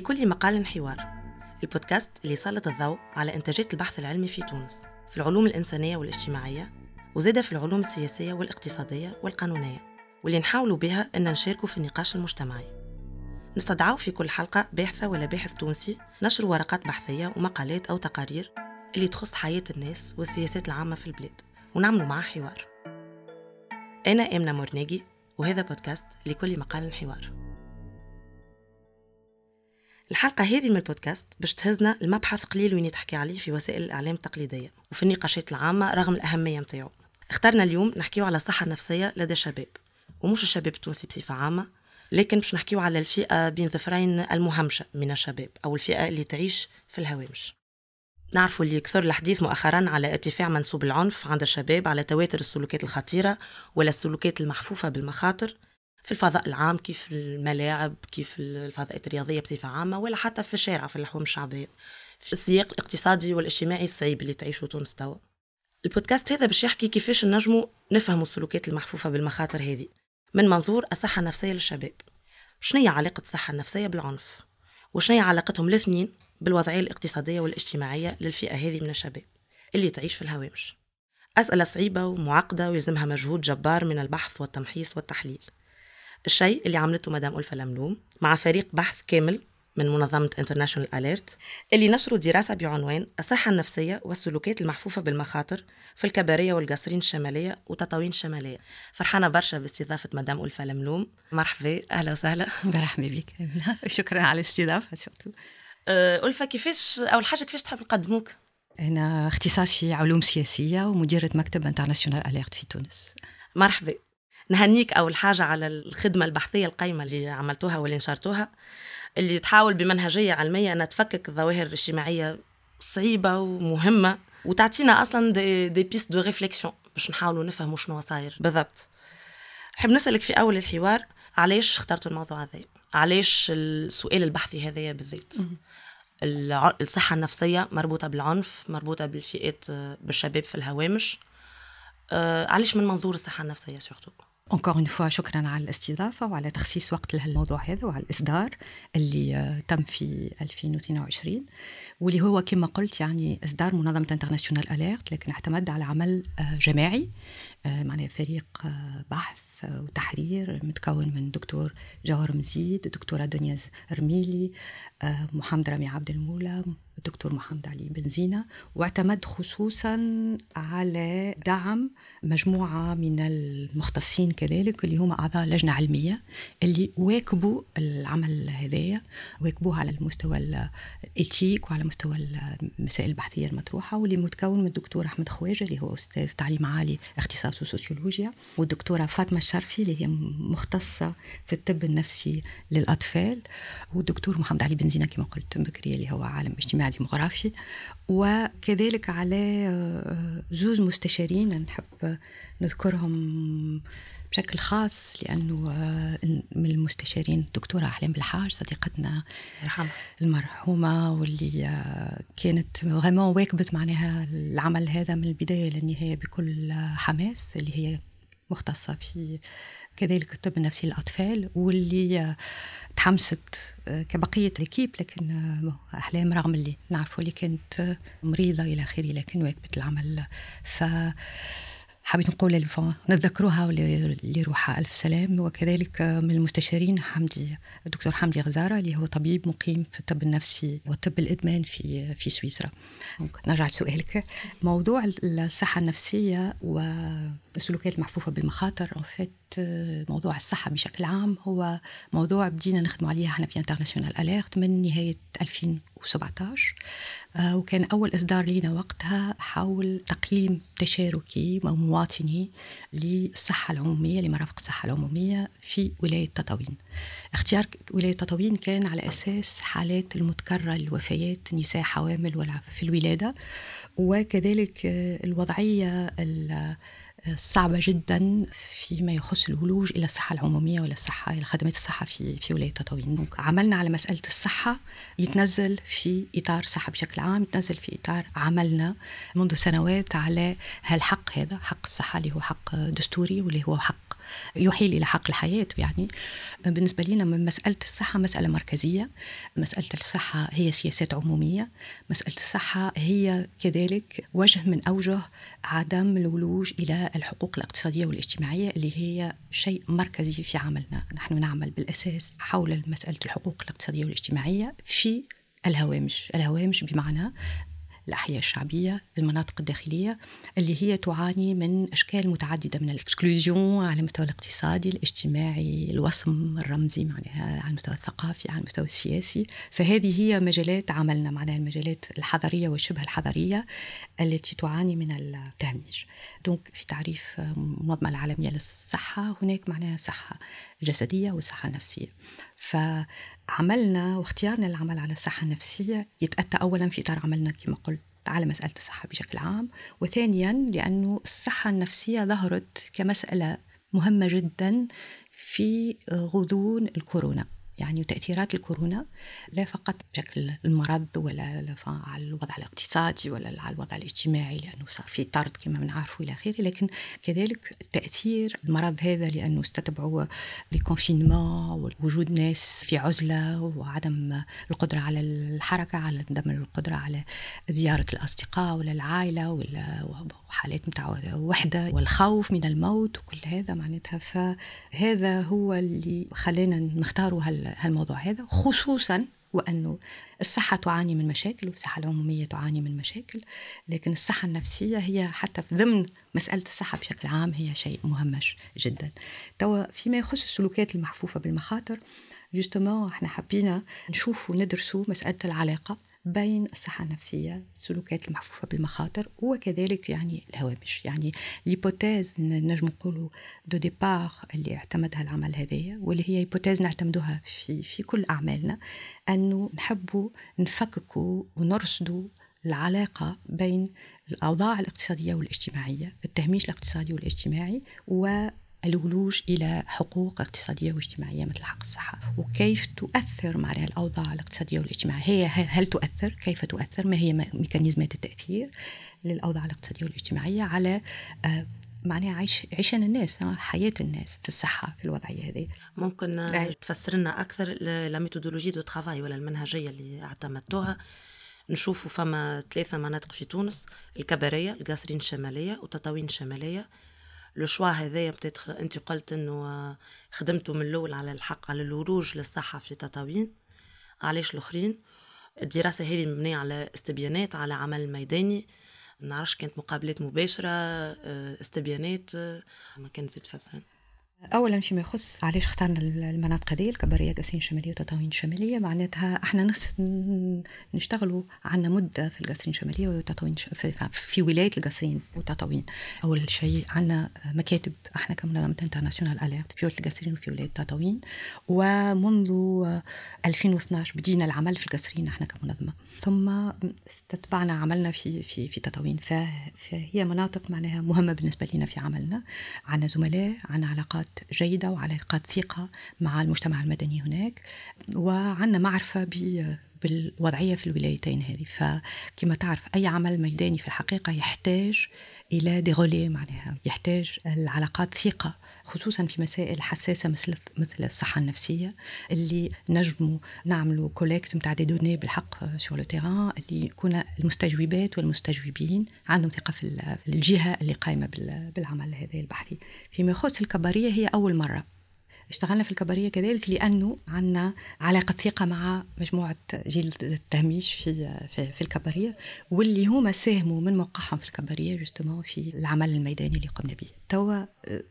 لكل مقال حوار. البودكاست اللي يسلط الضوء على إنتاجية البحث العلمي في تونس في العلوم الإنسانية والاجتماعية وزادة في العلوم السياسية والاقتصادية والقانونية. واللي نحاولوا بها أن نشاركوا في النقاش المجتمعي. نستدعوا في كل حلقة باحثة ولا باحث تونسي نشر ورقات بحثية ومقالات أو تقارير اللي تخص حياة الناس والسياسات العامة في البلاد ونعملوا معاه حوار. أنا آمنة مورناجي وهذا بودكاست لكل مقال حوار. الحلقة هذه من البودكاست باش تهزنا المبحث قليل وين تحكي عليه في وسائل الإعلام التقليدية وفي النقاشات العامة رغم الأهمية متاعو اخترنا اليوم نحكيو على الصحة النفسية لدى الشباب ومش الشباب التونسي بصفة عامة لكن باش نحكيو على الفئة بين ظفرين المهمشة من الشباب أو الفئة اللي تعيش في الهوامش. نعرفوا اللي كثر الحديث مؤخرا على ارتفاع منسوب العنف عند الشباب على تواتر السلوكات الخطيرة ولا السلوكات المحفوفة بالمخاطر في الفضاء العام كيف الملاعب كيف الفضاءات الرياضية بصفة عامة ولا حتى في الشارع في اللحوم الشعبية. في السياق الاقتصادي والاجتماعي الصعيب اللي تعيشه تونس توا البودكاست هذا باش يحكي كيفاش نجموا نفهموا السلوكات المحفوفة بالمخاطر هذه. من منظور الصحة النفسية للشباب. شنو هي علاقة الصحة النفسية بالعنف؟ وشنو هي علاقتهم الاثنين بالوضعية الاقتصادية والاجتماعية للفئة هذه من الشباب اللي تعيش في الهوامش؟ أسئلة صعيبة ومعقدة ويلزمها مجهود جبار من البحث والتمحيص والتحليل. الشيء اللي عملته مدام ألفة لملوم مع فريق بحث كامل من منظمة انترناشونال أليرت اللي نشروا دراسة بعنوان الصحة النفسية والسلوكات المحفوفة بالمخاطر في الكبارية والقصرين الشمالية وتطاوين الشمالية فرحانة برشا باستضافة مدام ألفة لملوم. مرحبا. أهلا وسهلا. مرحبا بك. شكرا على الاستضافة أه، ألفة كيفاش أول حاجة كيفاش تحب نقدموك؟ أنا اختصاصي علوم سياسية ومديرة مكتب International Alert في تونس. مرحبا. نهنيك أول حاجة على الخدمة البحثية القيمة اللي عملتوها واللي نشرتوها اللي تحاول بمنهجية علمية أنها تفكك الظواهر الاجتماعية صعيبة ومهمة وتعطينا أصلا des, des pistes de réflexion باش نحاولوا نفهموا شنو صاير. بالضبط. نحب نسألك في أول الحوار علاش اخترتوا الموضوع هذا؟ علاش السؤال البحثي هذايا بالذات؟ الصحة النفسية مربوطة بالعنف مربوطة بالفئات بالشباب في الهوامش. آه، علاش من منظور الصحة النفسية surtout encore une fois شكرا على الاستضافة وعلى تخصيص وقت لهالموضوع هذا وعلى الإصدار اللي آه، تم في 2022 واللي هو كما قلت يعني إصدار منظمة International Alert لكن اعتمد على عمل آه، جماعي آه، معناها فريق بحث وتحرير متكون من دكتور جوهر مزيد دكتورة دنيا رميلي محمد رامي عبد المولى الدكتور محمد علي بن زينة واعتمد خصوصا على دعم مجموعة من المختصين كذلك اللي هم أعضاء لجنة علمية اللي واكبوا العمل هذايا واكبوه على المستوى الإيتيك وعلى مستوى المسائل البحثية المطروحة واللي متكون من الدكتور أحمد خواجة اللي هو أستاذ تعليم عالي اختصاصه سوسيولوجيا والدكتورة فاطمة الشرفي اللي هي مختصة في الطب النفسي للأطفال والدكتور محمد علي بن زينة كما قلت بكري اللي هو عالم اجتماعي ديموغرافي وكذلك على آه، زوز مستشارين نحب نذكرهم بشكل خاص لأنه آه، من المستشارين الدكتورة أحلام بالحاج صديقتنا المرحومة واللي آه، كانت غيمون واكبت معناها العمل هذا من البداية للنهاية بكل حماس اللي هي مختصة في كذلك الطب النفسي للأطفال واللي تحمست آه، كبقية الكيب لكن آه، أحلام رغم اللي نعرفه اللي كانت مريضة إلى آخره لكن واكبت العمل. ف حبيت نقول نتذكروها اللي روحها ألف سلام. وكذلك من المستشارين حمدي الدكتور حمدي غزارة اللي هو طبيب مقيم في الطب النفسي والطب الإدمان في في سويسرا. نرجع لسؤالك. موضوع الصحة النفسية والسلوكيات المحفوفة بالمخاطر فات موضوع الصحة بشكل عام هو موضوع بدينا نخدم عليه إحنا في انترناسيونال اليرت من نهاية 2017 آه، وكان أول إصدار لنا وقتها حول تقييم تشاركي أو مواطني للصحة العمومية لمرافق الصحة العمومية في ولاية تطاوين. اختيار ولاية تطاوين كان على أساس حالات المتكررة للوفيات نساء حوامل في الولادة. وكذلك الوضعية الصعبة جدا فيما يخص يخص الولوج إلى الصحة العمومية وإلى الصحة إلى خدمات الصحة في في ولاية تطاوين. عملنا على مسألة الصحة يتنزل في إطار الصحه بشكل عام يتنزل في إطار عملنا منذ سنوات على هالحق هذا حق الصحة اللي هو حق دستوري واللي هو حق يحيل إلى حق الحياة يعني. بالنسبة لنا مسألة الصحة مسألة مركزية. مسألة الصحة هي سياسات عمومية. مسألة الصحة هي كذلك وجه من أوجه عدم الولوج إلى الحقوق الاقتصادية والاجتماعية اللي هي شيء مركزي في عملنا. نحن نعمل بالأساس حول مسألة الحقوق الاقتصادية والاجتماعية في الهوامش. الهوامش بمعنى الأحياء الشعبية المناطق الداخلية اللي هي تعاني من أشكال متعددة من ال exclusion على المستوى الاقتصادي الاجتماعي الوصم الرمزي معناها على المستوى الثقافي على المستوى السياسي. فهذه هي مجالات عملنا معناها المجالات الحضرية والشبه الحضرية التي تعاني من التهميش. donc في تعريف المنظمة العالمية للصحة هناك معناها صحة. جسدية وصحة نفسية. فعملنا واختيارنا العمل على الصحة النفسية يتأتى أولا في إطار عملنا كما قلت على مسألة الصحة بشكل عام وثانيا لأنه الصحة النفسية ظهرت كمسألة مهمة جدا في غضون الكورونا. يعني وتأثيرات الكورونا لا فقط بشكل المرض ولا على الوضع الاقتصادي ولا على الوضع الاجتماعي لأنه صار في طرد كما بنعرفوا إلى آخره لكن كذلك تأثير المرض هذا لأنه استتبعوا بكونفينمون ووجود ناس في عزلة وعدم القدرة على الحركة على عدم القدرة على زيارة الأصدقاء ولا العائلة ولا وحالات متاع وحدة والخوف من الموت وكل هذا معناتها فهذا هو اللي خلانا نختاروا هالموضوع هذا خصوصا وأنه الصحة تعاني من مشاكل والصحة العمومية تعاني من مشاكل لكن الصحة النفسية هي حتى في ضمن مسألة الصحة بشكل عام هي شيء مهمش جدا. توا فيما يخص السلوكات المحفوفة بالمخاطر justement إحنا حبينا نشوف وندرسوا مسألة العلاقة. بين الصحة النفسية السلوكات المحفوفة بالمخاطر وكذلك يعني الهوامش. يعني l'hypothèse نجم نقولوا de départ اللي اعتمدها العمل هذايا واللي هي hypothèse نعتمدوها في في كل أعمالنا أنه نحبوا نفككوا ونرصدوا العلاقة بين الأوضاع الاقتصادية والاجتماعية التهميش الاقتصادي والاجتماعي و الولوج إلى حقوق اقتصادية واجتماعية مثل حق الصحة وكيف تؤثر معناها الأوضاع الاقتصادية والاجتماعية؟ هي هل تؤثر؟ كيف تؤثر؟ ما هي ميكانيزمات التأثير للأوضاع الاقتصادية والاجتماعية على آه، معناها عيش عيشان الناس آه، حياة الناس في الصحة في الوضعية هذه. ممكن تفسر لنا أكثر la méthodologie de travail ولا المنهجية اللي اعتمدتوها؟ نشوفوا فما ثلاثة مناطق في تونس الكبارية القصرين الشمالية وتطاوين الشمالية le choix هذايا أنت قلت إنه خدمتوا من الأول على الحق على الولوج للصحة في تطاوين. علاش الأخرين؟ الدراسة هذه مبنية على استبيانات على عمل ميداني. نعرفش كانت مقابلات مباشرة استبيانات ما كانت تفسر اولا فيما يخص علاش اخترنا المناطق هذه الكبريه قاسين الشماليه وتطاوين الشماليه معناتها إحنا نص نشتغلوا عندنا مدة في القاسين الشماليه وتطاوين في, في ولايه القاسين وتطاوين. أول شيء عندنا مكاتب أحنا كمنظمة انترناسيونال اليرت في ولاية القاسرين وفي ولاية تطاوين. ومنذ 2012 بدينا العمل في القاسرين إحنا كمنظمة. ثم استتبعنا عملنا في في في تطاوين فهي مناطق معناها مهمة بالنسبة لنا في عملنا عندنا زملاء عندنا علاقات جيدة وعلاقات ثقة مع المجتمع المدني هناك وعندنا معرفة بالوضعية في الولايتين هذه. فكما تعرف أي عمل ميداني في الحقيقة يحتاج إلى دي معناها يحتاج العلاقات ثقة. خصوصا في مسائل حساسة مثل مثل الصحة النفسية اللي نجموا نعملوا collecte نتاع des données بالحق sur le terrain اللي يكون المستجوبات والمستجوبين عندهم ثقة في الجهة اللي قايمة بالعمل هذا البحثي. فيما يخص الكبارية هي أول مرة. اشتغلنا في الكبارية كذلك لأنه عندنا علاقة ثقة مع مجموعة جيل التهميش في, في, في الكبارية واللي هما ساهموا من موقعهم في الكبارية justement في العمل الميداني اللي قمنا به. توا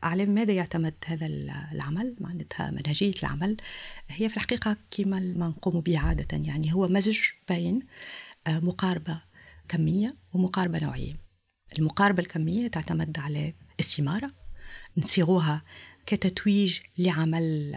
على ماذا يعتمد هذا العمل؟ معناتها منهجية العمل هي في الحقيقة كما ما نقوم به عادة يعني هو مزج بين آه، مقاربة كمية ومقاربة نوعية. المقاربة الكمية تعتمد على استمارة نصيغوها كتتويج لعمل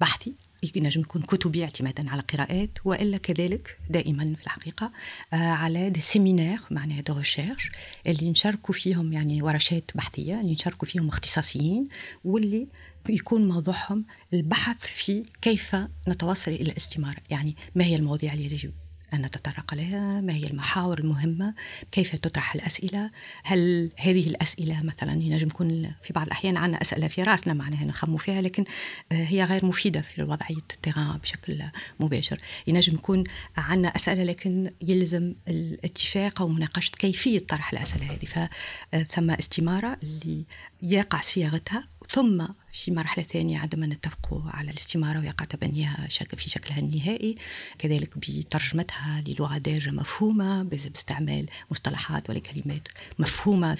بحثي ينجم يكون كتبي اعتمادا على قراءات وإلا كذلك دائما في الحقيقة آه، على des séminaires معناها de recherche اللي نشاركوا فيهم يعني ورشات بحثية اللي نشاركوا فيهم اختصاصيين واللي يكون موضوعهم البحث في كيف نتوصل إلى الاستمارة يعني ما هي المواضيع اللي يجب أن نتطرق لها ما هي المحاور المهمة؟ كيف تطرح الأسئلة؟ هل هذه الأسئلة مثلا ينجم يكون في بعض الأحيان عندنا أسئلة في رأسنا معناها نخمو فيها لكن آه، هي غير مفيدة في وضعية التيران بشكل مباشر. ينجم يكون عندنا أسئلة لكن يلزم الاتفاق أو مناقشة كيفية طرح الأسئلة هذه. فثم استمارة اللي يقع صياغتها ثم في مرحلة ثانية عندما نتفق على الاستمارة ويقع تبنيها في شكلها النهائي كذلك بترجمتها للغة دارجة مفهومة باستعمال مصطلحات وكلمات مفهومة.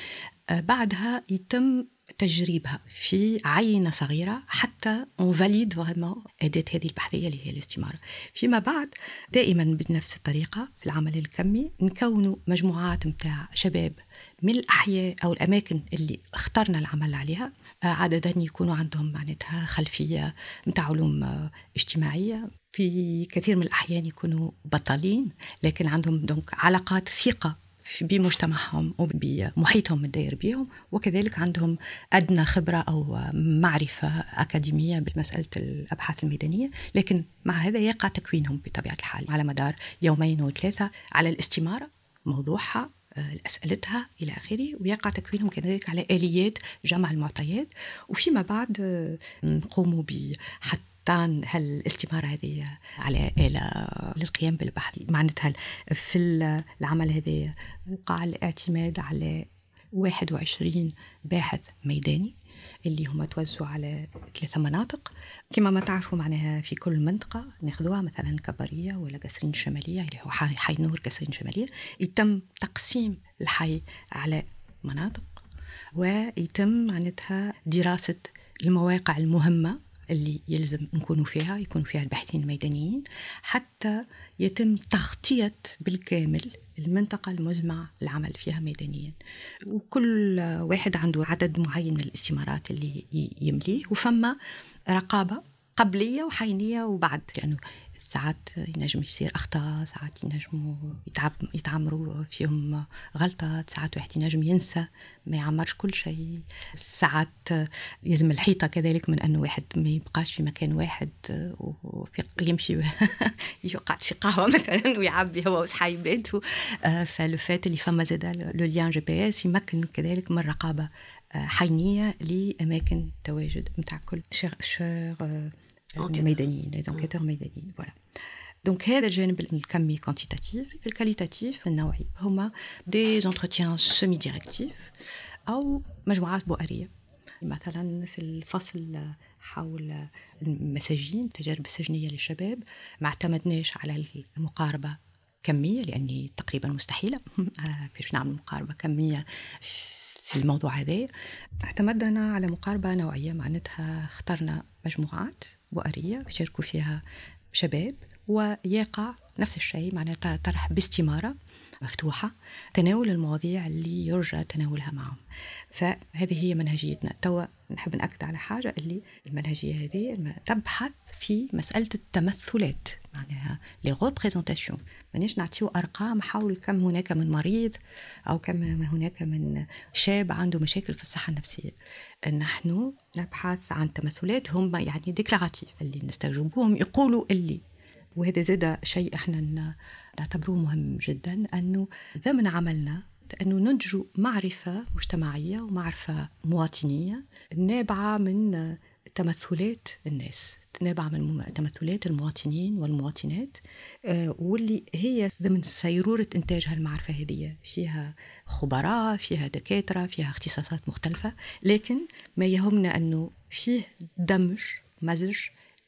آه، بعدها يتم تجريبها في عينة صغيرة حتى on valide vraiment أداة هذه البحثية اللي هي الاستمارة. فيما بعد دائما بنفس الطريقة في العمل الكمي نكونوا مجموعات متاع شباب من الأحياء أو الأماكن اللي اخترنا العمل عليها. عادة يكونوا عندهم معناتها خلفية متاع علوم اجتماعية. في كثير من الأحيان يكونوا بطلين لكن عندهم دونك علاقات ثقة بمجتمعهم وبمحيطهم الداير بهم وكذلك عندهم أدنى خبرة أو معرفة أكاديمية بمسألة الأبحاث الميدانية. لكن مع هذا يقع تكوينهم بطبيعة الحال على مدار يومين وثلاثة على الاستمارة موضوعها آه، أسئلتها إلى آخره ويقع تكوينهم كذلك على آليات جمع المعطيات. وفيما بعد آه، نقوم بحتى هل الاستمارة هذه على آلة للقيام بالبحث معناتها في العمل هذا وقع الاعتماد على 21 باحث ميداني اللي هما توزعوا على ثلاثة مناطق. كما ما تعرفوا معناها في كل منطقة ناخذوها مثلا كبرية ولا قصرين الشمالية اللي هو حي نور قصرين الشمالية يتم تقسيم الحي على مناطق ويتم معناتها دراسة المواقع المهمة اللي يلزم نكونوا فيها يكونوا فيها الباحثين الميدانيين حتى يتم تغطية بالكامل المنطقة المزمع العمل فيها ميدانيا. وكل واحد عنده عدد معين من الاستمارات اللي يمليه. وفما رقابة قبلية وحينية وبعد. لأنه ساعات ينجم يصير أخطاء ساعات ينجموا يتعب يتعمروا فيهم غلطات ساعات واحد ينجم ينسى ما يعمرش كل شيء. ساعات يلزم الحيطة كذلك من أنه واحد ما يبقاش في مكان واحد ويمشي يقعد في قهوة مثلا ويعبي هو وصحايباته فلو فات اللي فما زاد le lien GPS يمكن كذلك من الرقابة حينية لأماكن تواجد نتاع كل chercheurs ميدانيين les enquêteurs ميدانيين voilà donc هذا الجانب الكمي quantitatif في ال qualitatif النوعي هما des entretiens semi-directifs أو مجموعات بؤريه مثلا في الفصل حول المساجين التجارب السجنيه للشباب ما اعتمدناش على المقاربه كميه لاني تقريبا مستحيله كيفاش نعمل مقاربه كميه في الموضوع هذا اعتمدنا على مقاربة نوعية معناتها اخترنا مجموعات بؤرية يشاركوا فيها شباب ويقع نفس الشيء معناتها طرح باستمارة. مفتوحة تناول المواضيع اللي يرجى تناولها معهم. فهذه هي منهجيتنا. توا نحب نأكد على حاجة اللي المنهجية هذه تبحث في مسألة التمثلات معناها les représentations مانيش نعطيو أرقام حول كم هناك من مريض أو كم هناك من شاب عنده مشاكل في الصحة النفسية. نحن نبحث عن تمثلات هم يعني déclaratif اللي نستجوبوهم يقولوا اللي. وهذا زاد شيء إحنا نعتبروه مهم جدا أنه ضمن عملنا أنه ننتج معرفة مجتمعية ومعرفة مواطنية نابعة من تمثلات الناس نابعة من تمثلات المواطنين والمواطنات آه، واللي هي ضمن سيرورة إنتاج هالمعرفة هذه. فيها خبراء فيها دكاترة فيها اختصاصات مختلفة لكن ما يهمنا أنه فيه دمج مزج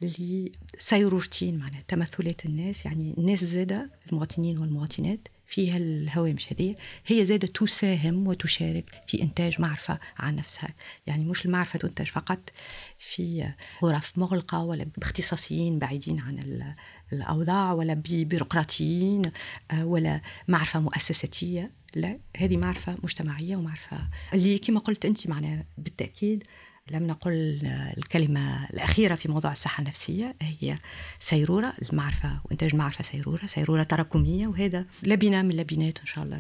لسيرورتين معناها تمثلات الناس يعني الناس زادة المواطنين والمواطنات فيها الهوامش هذه هي زادة تساهم وتشارك في إنتاج معرفة عن نفسها. يعني مش المعرفة تنتج فقط في غرف مغلقة ولا باختصاصيين بعيدين عن الأوضاع ولا ببيروقراطيين آه، ولا معرفة مؤسساتية لا هذه معرفة مجتمعية ومعرفة اللي كما قلت أنت معناها بالتأكيد لم نقل الكلمة الأخيرة في موضوع الصحة النفسية هي سيرورة المعرفة وإنتاج المعرفة سيرورة سيرورة تراكمية وهذا لبنة من لبنات إن شاء الله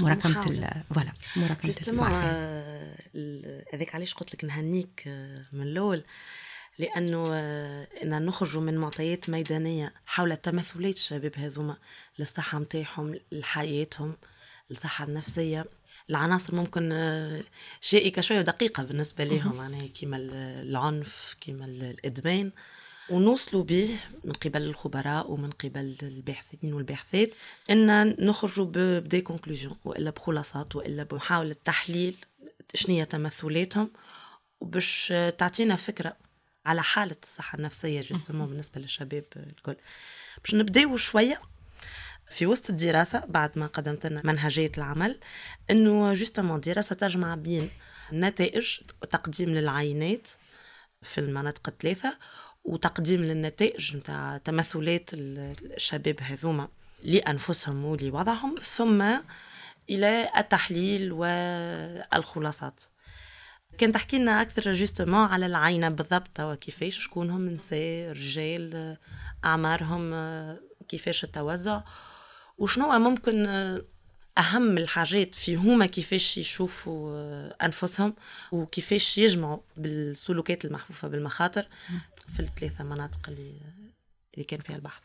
مراكمة فوالا مراكمة آه، هذاك علاش قلت لك نهنيك آه، من الأول؟ لأنه آه، إن نخرجوا من معطيات ميدانية حول تمثلات الشباب هذوما للصحة نتاعهم لحياتهم الصحه النفسية العناصر ممكن آه، شائكة شوية ودقيقة بالنسبة لهم معناها كيما العنف كيما الإدمان. ونوصلوا به من قبل الخبراء ومن قبل الباحثين والباحثات إن نخرجوا ب des conclusions وإلا بخلاصات وإلا بمحاولة تحليل شنو تمثلاتهم وباش تعطينا فكرة على حالة الصحة النفسية justement بالنسبة للشباب الكل. باش نبداو شوية. في وسط الدراسة بعد ما قدمت لنا منهجية العمل إنه justement دراسة تجمع بين نتائج وتقديم للعينات في المناطق الثلاثة وتقديم للنتائج نتاع تمثلات الشباب هذوما لأنفسهم ولوضعهم ثم إلى التحليل والخلاصات. كان تحكي لنا أكثر جوستومون على العينة بالضبط شكون هم نساء رجال أعمارهم كيفاش التوزع؟ وشنو ممكن أهم الحاجات في هما كيفاش يشوفوا أنفسهم وكيفاش يجمعوا بالسلوكات المحفوفة بالمخاطر في الثلاثة مناطق اللي اللي كان فيها البحث.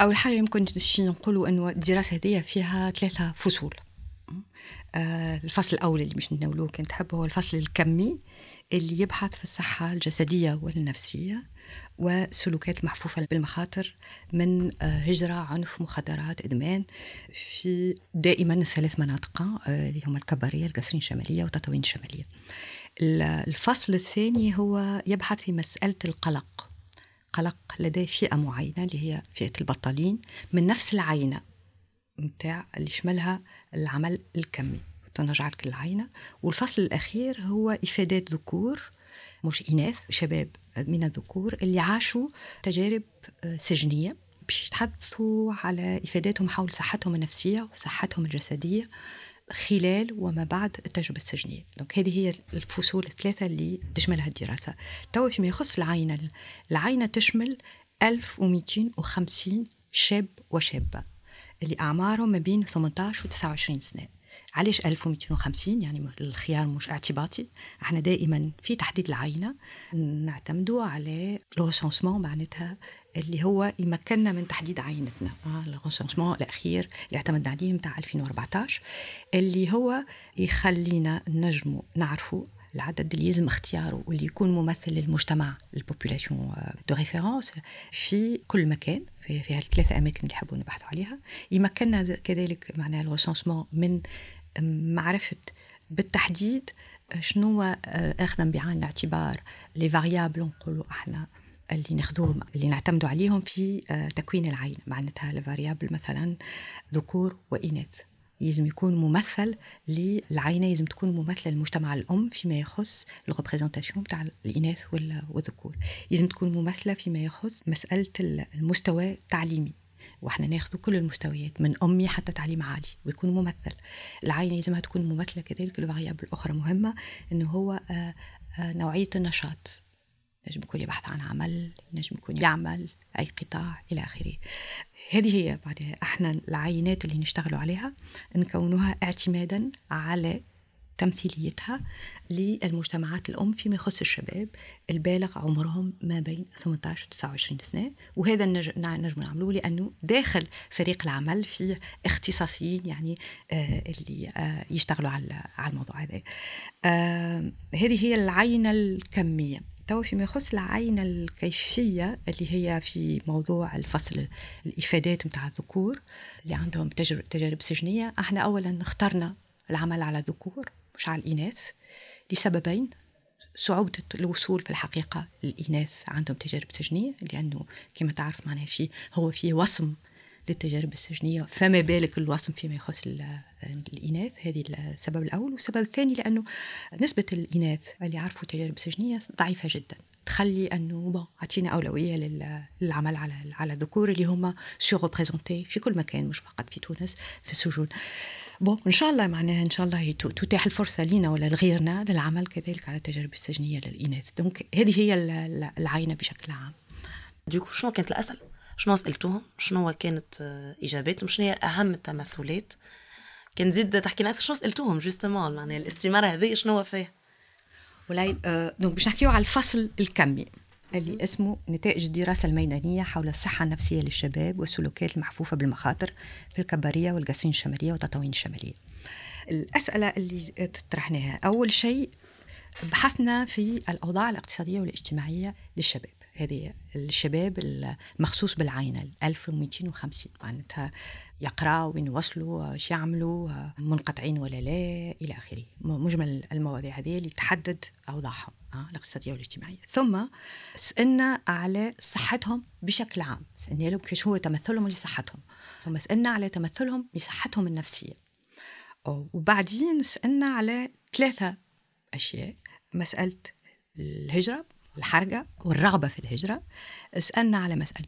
أول حاجة يمكن نقولوا إنه الدراسة هذه فيها ثلاثة فصول. آه، الفصل الأول اللي مش نناولوه كنت تحب هو الفصل الكمي اللي يبحث في الصحة الجسدية والنفسية. وسلوكات محفوفة بالمخاطر من آه، هجرة عنف مخدرات إدمان في دائما الثلاث مناطق آه، اللي هم الكبارية القصرين الشمالية وتطاوين الشمالية. الفصل الثاني هو يبحث في مسألة القلق. قلق لدى فئة معينة اللي هي فئة البطالين من نفس العينة متاع اللي يشملها العمل الكمي. تنرجع لك العينة. والفصل الأخير هو إفادات ذكور مش إناث شباب من الذكور اللي عاشوا تجارب آه، سجنية. باش يتحدثوا على إفاداتهم حول صحتهم النفسية وصحتهم الجسدية خلال وما بعد التجربة السجنية. donc هذه هي الفصول الثلاثة اللي تشملها الدراسة. تو فيما يخص العينة العينة تشمل 1250 شاب وشابة اللي أعمارهم ما بين 18 و 29 سنة. علاش 1250 يعني الخيار مش اعتباطي. إحنا دائما في تحديد العينة نعتمدوا على recensement ال معناتها اللي هو يمكننا من تحديد عينتنا. آه recensement ال الأخير اللي اعتمدنا عليه نتاع 2014 اللي هو يخلينا نجموا نعرفوا العدد اللي يلزم اختياره واللي يكون ممثل للمجتمع ال population de référence في كل مكان في, في هالثلاث أماكن اللي حبوا نبحثوا عليها. يمكننا كذلك معناها ال recensement من معرفة بالتحديد شنو اخذا بعين الاعتبار les variables نقولوا إحنا اللي ناخذوهم اللي نعتمدوا عليهم في تكوين العينة. معناتها ال variable مثلا ذكور وإناث. يلزم يكون ممثل للعينة يلزم تكون ممثلة للمجتمع الأم فيما يخص ال représentation بتاع الإناث والذكور. يلزم تكون ممثلة فيما يخص مسألة المستوى التعليمي. وإحنا ناخذ كل المستويات من أمي حتى تعليم عالي ويكون ممثل. العينة لازمها تكون ممثلة كذلك ال variable الاخرى مهمة إنه هو آه، آه، نوعية النشاط. نجم يكون يبحث عن عمل نجم يكون يعمل أي قطاع إلى آخره. هذه هي بعد أحنا العينات اللي نشتغلوا عليها نكونوها اعتمادا على تمثيليتها للمجتمعات الأم فيما يخص الشباب البالغ عمرهم ما بين 18 و 29 سنة. وهذا نجم نعملوه لأنه داخل فريق العمل فيه اختصاصيين يعني آه اللي آه يشتغلوا على الموضوع هذا. آه هذه هي العينة الكمية. تو فيما يخص العينة الكيفية اللي هي في موضوع الفصل الإفادات متاع الذكور اللي عندهم تجارب سجنية إحنا أولا اخترنا العمل على الذكور مش على الإناث. لسببين؟ صعوبة الوصول في الحقيقة للإناث عندهم تجارب سجنية لأنه كما تعرف معناها في هو في وصم للتجارب السجنية. فما بالك الوصم فيما يخص الإناث؟ هذه السبب الأول. والسبب الثاني لأنه نسبة الإناث اللي يعرفوا تجارب سجنية ضعيفة جدا. تخلي أنه bon اعطينا أولوية للعمل على على الذكور اللي هم سو في كل مكان مش فقط في تونس في السجون. bon إن شاء الله معناها إن شاء الله تتاح الفرصة لنا ولا لغيرنا للعمل كذلك على التجارب السجنية للإناث. donc هذه هي العينة بشكل عام. du coup شنو كانت الاسئله شنو سألتوهم؟ شنو كانت إجاباتهم؟ شنو هي أهم التمثلات كان زيد تحكي لنا شنو سألتوهم justement معناها الاستمارة هذه شنو فيها voilà آه donc باش نحكيو على الفصل الكمي اللي اسمه نتائج الدراسة الميدانية حول الصحة النفسية للشباب والسلوكات المحفوفة بالمخاطر في الكبارية والقصرين الشمالية وتطاوين الشمالية. الأسئلة اللي طرحناها أول شيء بحثنا في الأوضاع الاقتصادية والاجتماعية للشباب. هذه الشباب المخصوص بالعينة 1250 معناتها يقراوا وين وصلوا شو يعملوا منقطعين ولا لا إلى آخره. مجمل المواضيع هذه اللي تحدد أوضاعهم الاقتصادية والاجتماعية. ثم سألنا على صحتهم بشكل عام سألنا لهم كيف هو تمثلهم لصحتهم. ثم سألنا على تمثلهم لصحتهم النفسية. وبعدين سألنا على ثلاثة أشياء. مسألة الهجرة الحرقة والرغبة في الهجرة سألنا على مسألة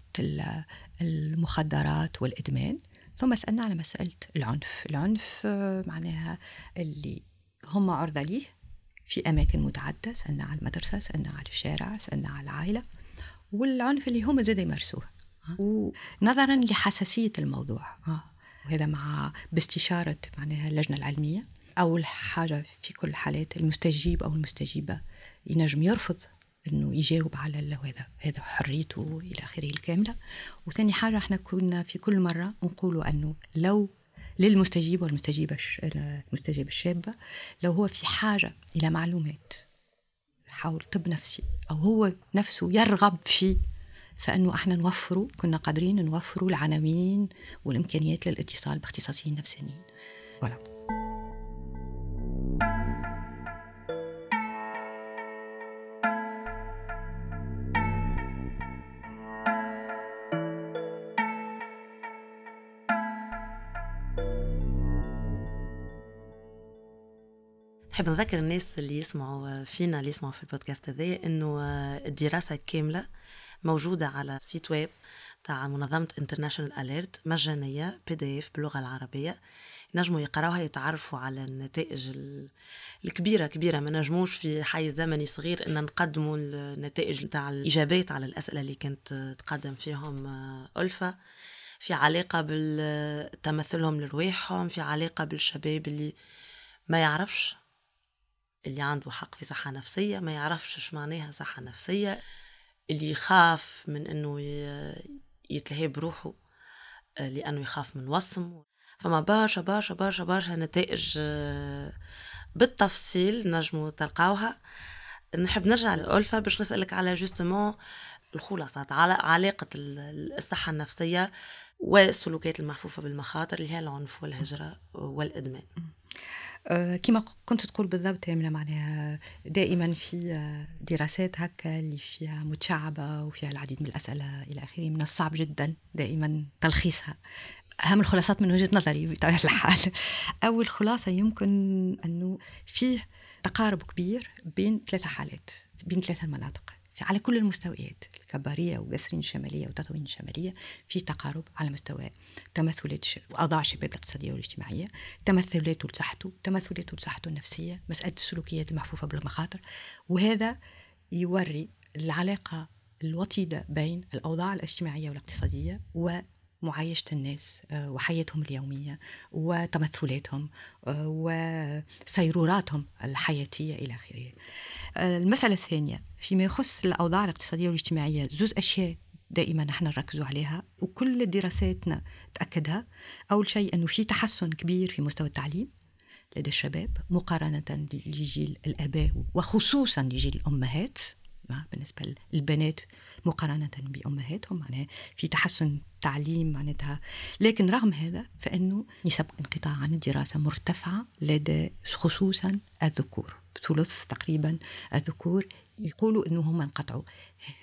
المخدرات والإدمان ثم سألنا على مسألة العنف. العنف معناها اللي هم عرضة ليه في أماكن متعددة سألنا على المدرسة سألنا على الشارع سألنا على العائلة والعنف اللي هم زاد يمارسوه ونظرا لحساسية الموضوع وهذا مع باستشارة معناها اللجنة العلمية أول حاجة في كل الحالات المستجيب أو المستجيبة ينجم يرفض إنه يجاوب على هذا هذا حريته إلى آخره الكاملة وثاني حاجة إحنا كنا في كل مرة نقولوا إنه لو للمستجيب والمستجيبة المستجيبة الشابة لو هو في حاجة إلى معلومات حول طب نفسي أو هو نفسه يرغب فيه فإنه إحنا نوفروا كنا قادرين نوفروا العناوين والإمكانيات للاتصال باختصاصيين نفسانيين voilà. نحب نذكر الناس اللي يسمعوا فينا اللي يسمعوا في البودكاست هذا إنه الدراسة كاملة موجودة على site web تاع منظمة International Alert مجانية PDF باللغة العربية. ينجموا يقراوها يتعرفوا على النتائج الكبيرة كبيرة. ما نجموش في حيز زمني صغير إن نقدموا النتائج تاع الإجابات على الأسئلة اللي كانت تقدم فيهم ألفة في علاقة بالتمثلهم لرواحهم في علاقة بالشباب اللي ما يعرفش. اللي عنده حق في صحة نفسية ما يعرفش شو معناها صحة نفسية اللي يخاف من إنه يتلهي بروحه آه، لأنه يخاف من وصم. فما برشا برشا برشا برشا نتائج آه، بالتفصيل نجموا تلقاوها. نحب نرجع لألفا باش نسألك على جوستمون الخلاصات على علاقة الصحة النفسية والسلوكات المحفوفة بالمخاطر اللي هي العنف والهجرة والإدمان. كما كنت تقول بالضبط يا معناها دائما في آه، دراسات هكا اللي فيها متشعبة وفيها العديد من الأسئلة إلى آخره من الصعب جدا دائما تلخيصها. أهم الخلاصات من وجهة نظري بطبيعة الحال. أول خلاصة يمكن أنه فيه تقارب كبير بين ثلاثة حالات بين ثلاثة مناطق على كل المستويات. الكبارية وقسرين الشمالية وتطوين الشمالية في تقارب على مستوى تمثلات وأوضاع الشباب الاقتصادية والاجتماعية تمثلاته لصحته تمثلاته لصحته النفسية مسألة السلوكيات المحفوفة بالمخاطر وهذا يوري العلاقة الوطيدة بين الأوضاع الاجتماعية والاقتصادية و معايشة الناس آه، وحياتهم اليومية وتمثلاتهم آه، وسيروراتهم الحياتية إلى آخره. آه، المسألة الثانية فيما يخص الأوضاع الاقتصادية والاجتماعية زوز أشياء دائما نحن نركزوا عليها وكل دراساتنا تأكدها. أول شيء أنه في تحسن كبير في مستوى التعليم لدى الشباب مقارنة لجيل الآباء وخصوصا لجيل الأمهات. بالنسبة للبنات مقارنة بأمهاتهم معناها في تحسن تعليم معناتها. لكن رغم هذا فإنه نسب انقطاع عن الدراسة مرتفعة لدى خصوصا الذكور ثلث تقريبا الذكور يقولوا إنه هم انقطعوا.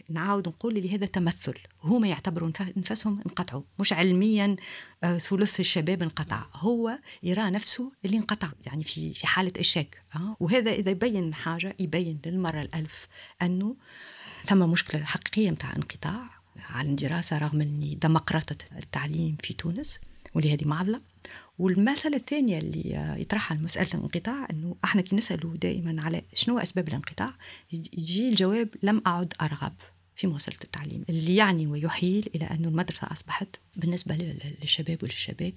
نعاود نقول اللي هذا تمثل. هما يعتبروا أنفسهم انقطعوا. مش علميا آه، ثلث الشباب انقطع. هو يرى نفسه اللي انقطع يعني في في حالة إشاك آه، وهذا إذا يبين حاجة يبين للمره الألف أنه ثم مشكلة حقيقية متاع انقطاع عن دراسه رغم إني دمقراطه التعليم في تونس واللي هذه معضله والمسألة الثانية اللي يطرحها مسألة الانقطاع أنه إحنا كي نسألوا دائما على شنو أسباب الانقطاع يجي الجواب لم أعد أرغب. في مواصلة التعليم اللي يعني ويحيل إلى أن المدرسة أصبحت بالنسبة للشباب وللشباب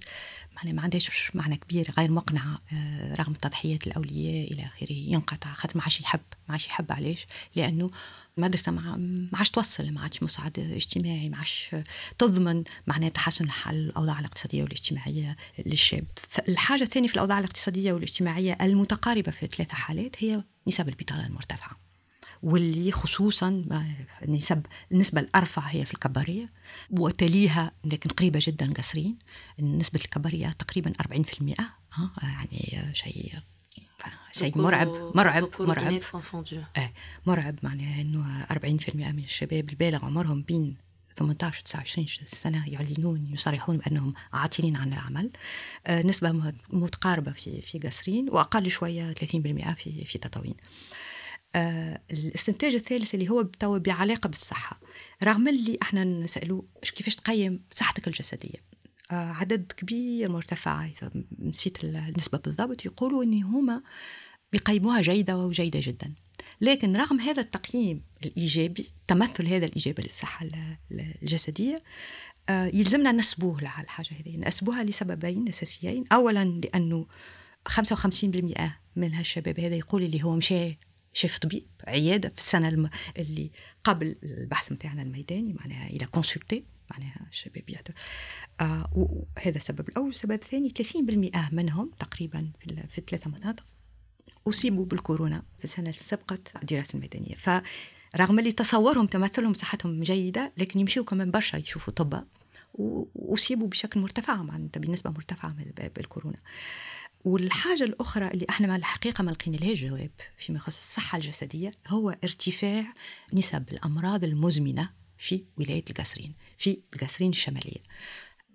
معنى ما عندهاش معنى كبير غير مقنعة آه، رغم تضحيات الأولياء إلى آخره ينقطع خاطر ما عادش يحب ما عادش يحب علاش؟ لأنه المدرسة ما عادش توصل ما عادش مساعد اجتماعي ما عادش تضمن معناها تحسن الأوضاع الاقتصادية والاجتماعية للشاب. الحاجة الثانية في الأوضاع الاقتصادية والاجتماعية المتقاربة في ثلاثة حالات هي نسب البطالة المرتفعة. واللي خصوصا نسب النسبة الأرفع هي في الكبارية وتليها لكن قريبة جدا قصرين. نسبة الكبارية تقريبا 40% ها يعني شيء شيء مرعب مرعب مرعب. إيه مرعب معناها إنه 40% من الشباب البالغ عمرهم بين 18 و 29 سنة يعلنون يصرحون بأنهم عاطلين عن العمل. آه نسبة متقاربة في في قصرين وأقل شوية 30% في في تطاوين. آه الاستنتاج الثالث اللي هو توا بعلاقة بالصحة. رغم اللي إحنا نسألوا كيفاش تقيم صحتك الجسدية. آه عدد كبير مرتفع إذا نسيت النسبة بالضبط يقولوا أن هما بيقيموها جيدة وجيدة جدا. لكن رغم هذا التقييم الإيجابي تمثل هذا الإيجابي للصحة الجسدية آه يلزمنا نسبوه الحاجة هذه. نسبوها لسببين أساسيين. أولا لأنه 55% من هالشباب هذا يقول اللي هو مشى شيف طبيب عيادة في السنة الم... اللي قبل البحث نتاعنا الميداني معناها إلى كونسلتي معناها الشباب آه وهذا السبب الأول. السبب الثاني 30% منهم تقريبا في, الثلاثة مناطق أصيبوا بالكورونا في السنة السابقه الدراسة الميدانية. فرغم اللي تصورهم تمثلهم صحتهم جيدة لكن يمشيوا كمان برشا يشوفوا طب وأصيبوا بشكل مرتفع معناتها بنسبه مرتفعة بالكورونا. والحاجة الأخرى اللي إحنا مع الحقيقة ما لقينا لها جواب فيما يخص الصحة الجسدية هو ارتفاع نسب الأمراض المزمنة في ولاية القصرين في القصرين الشمالية.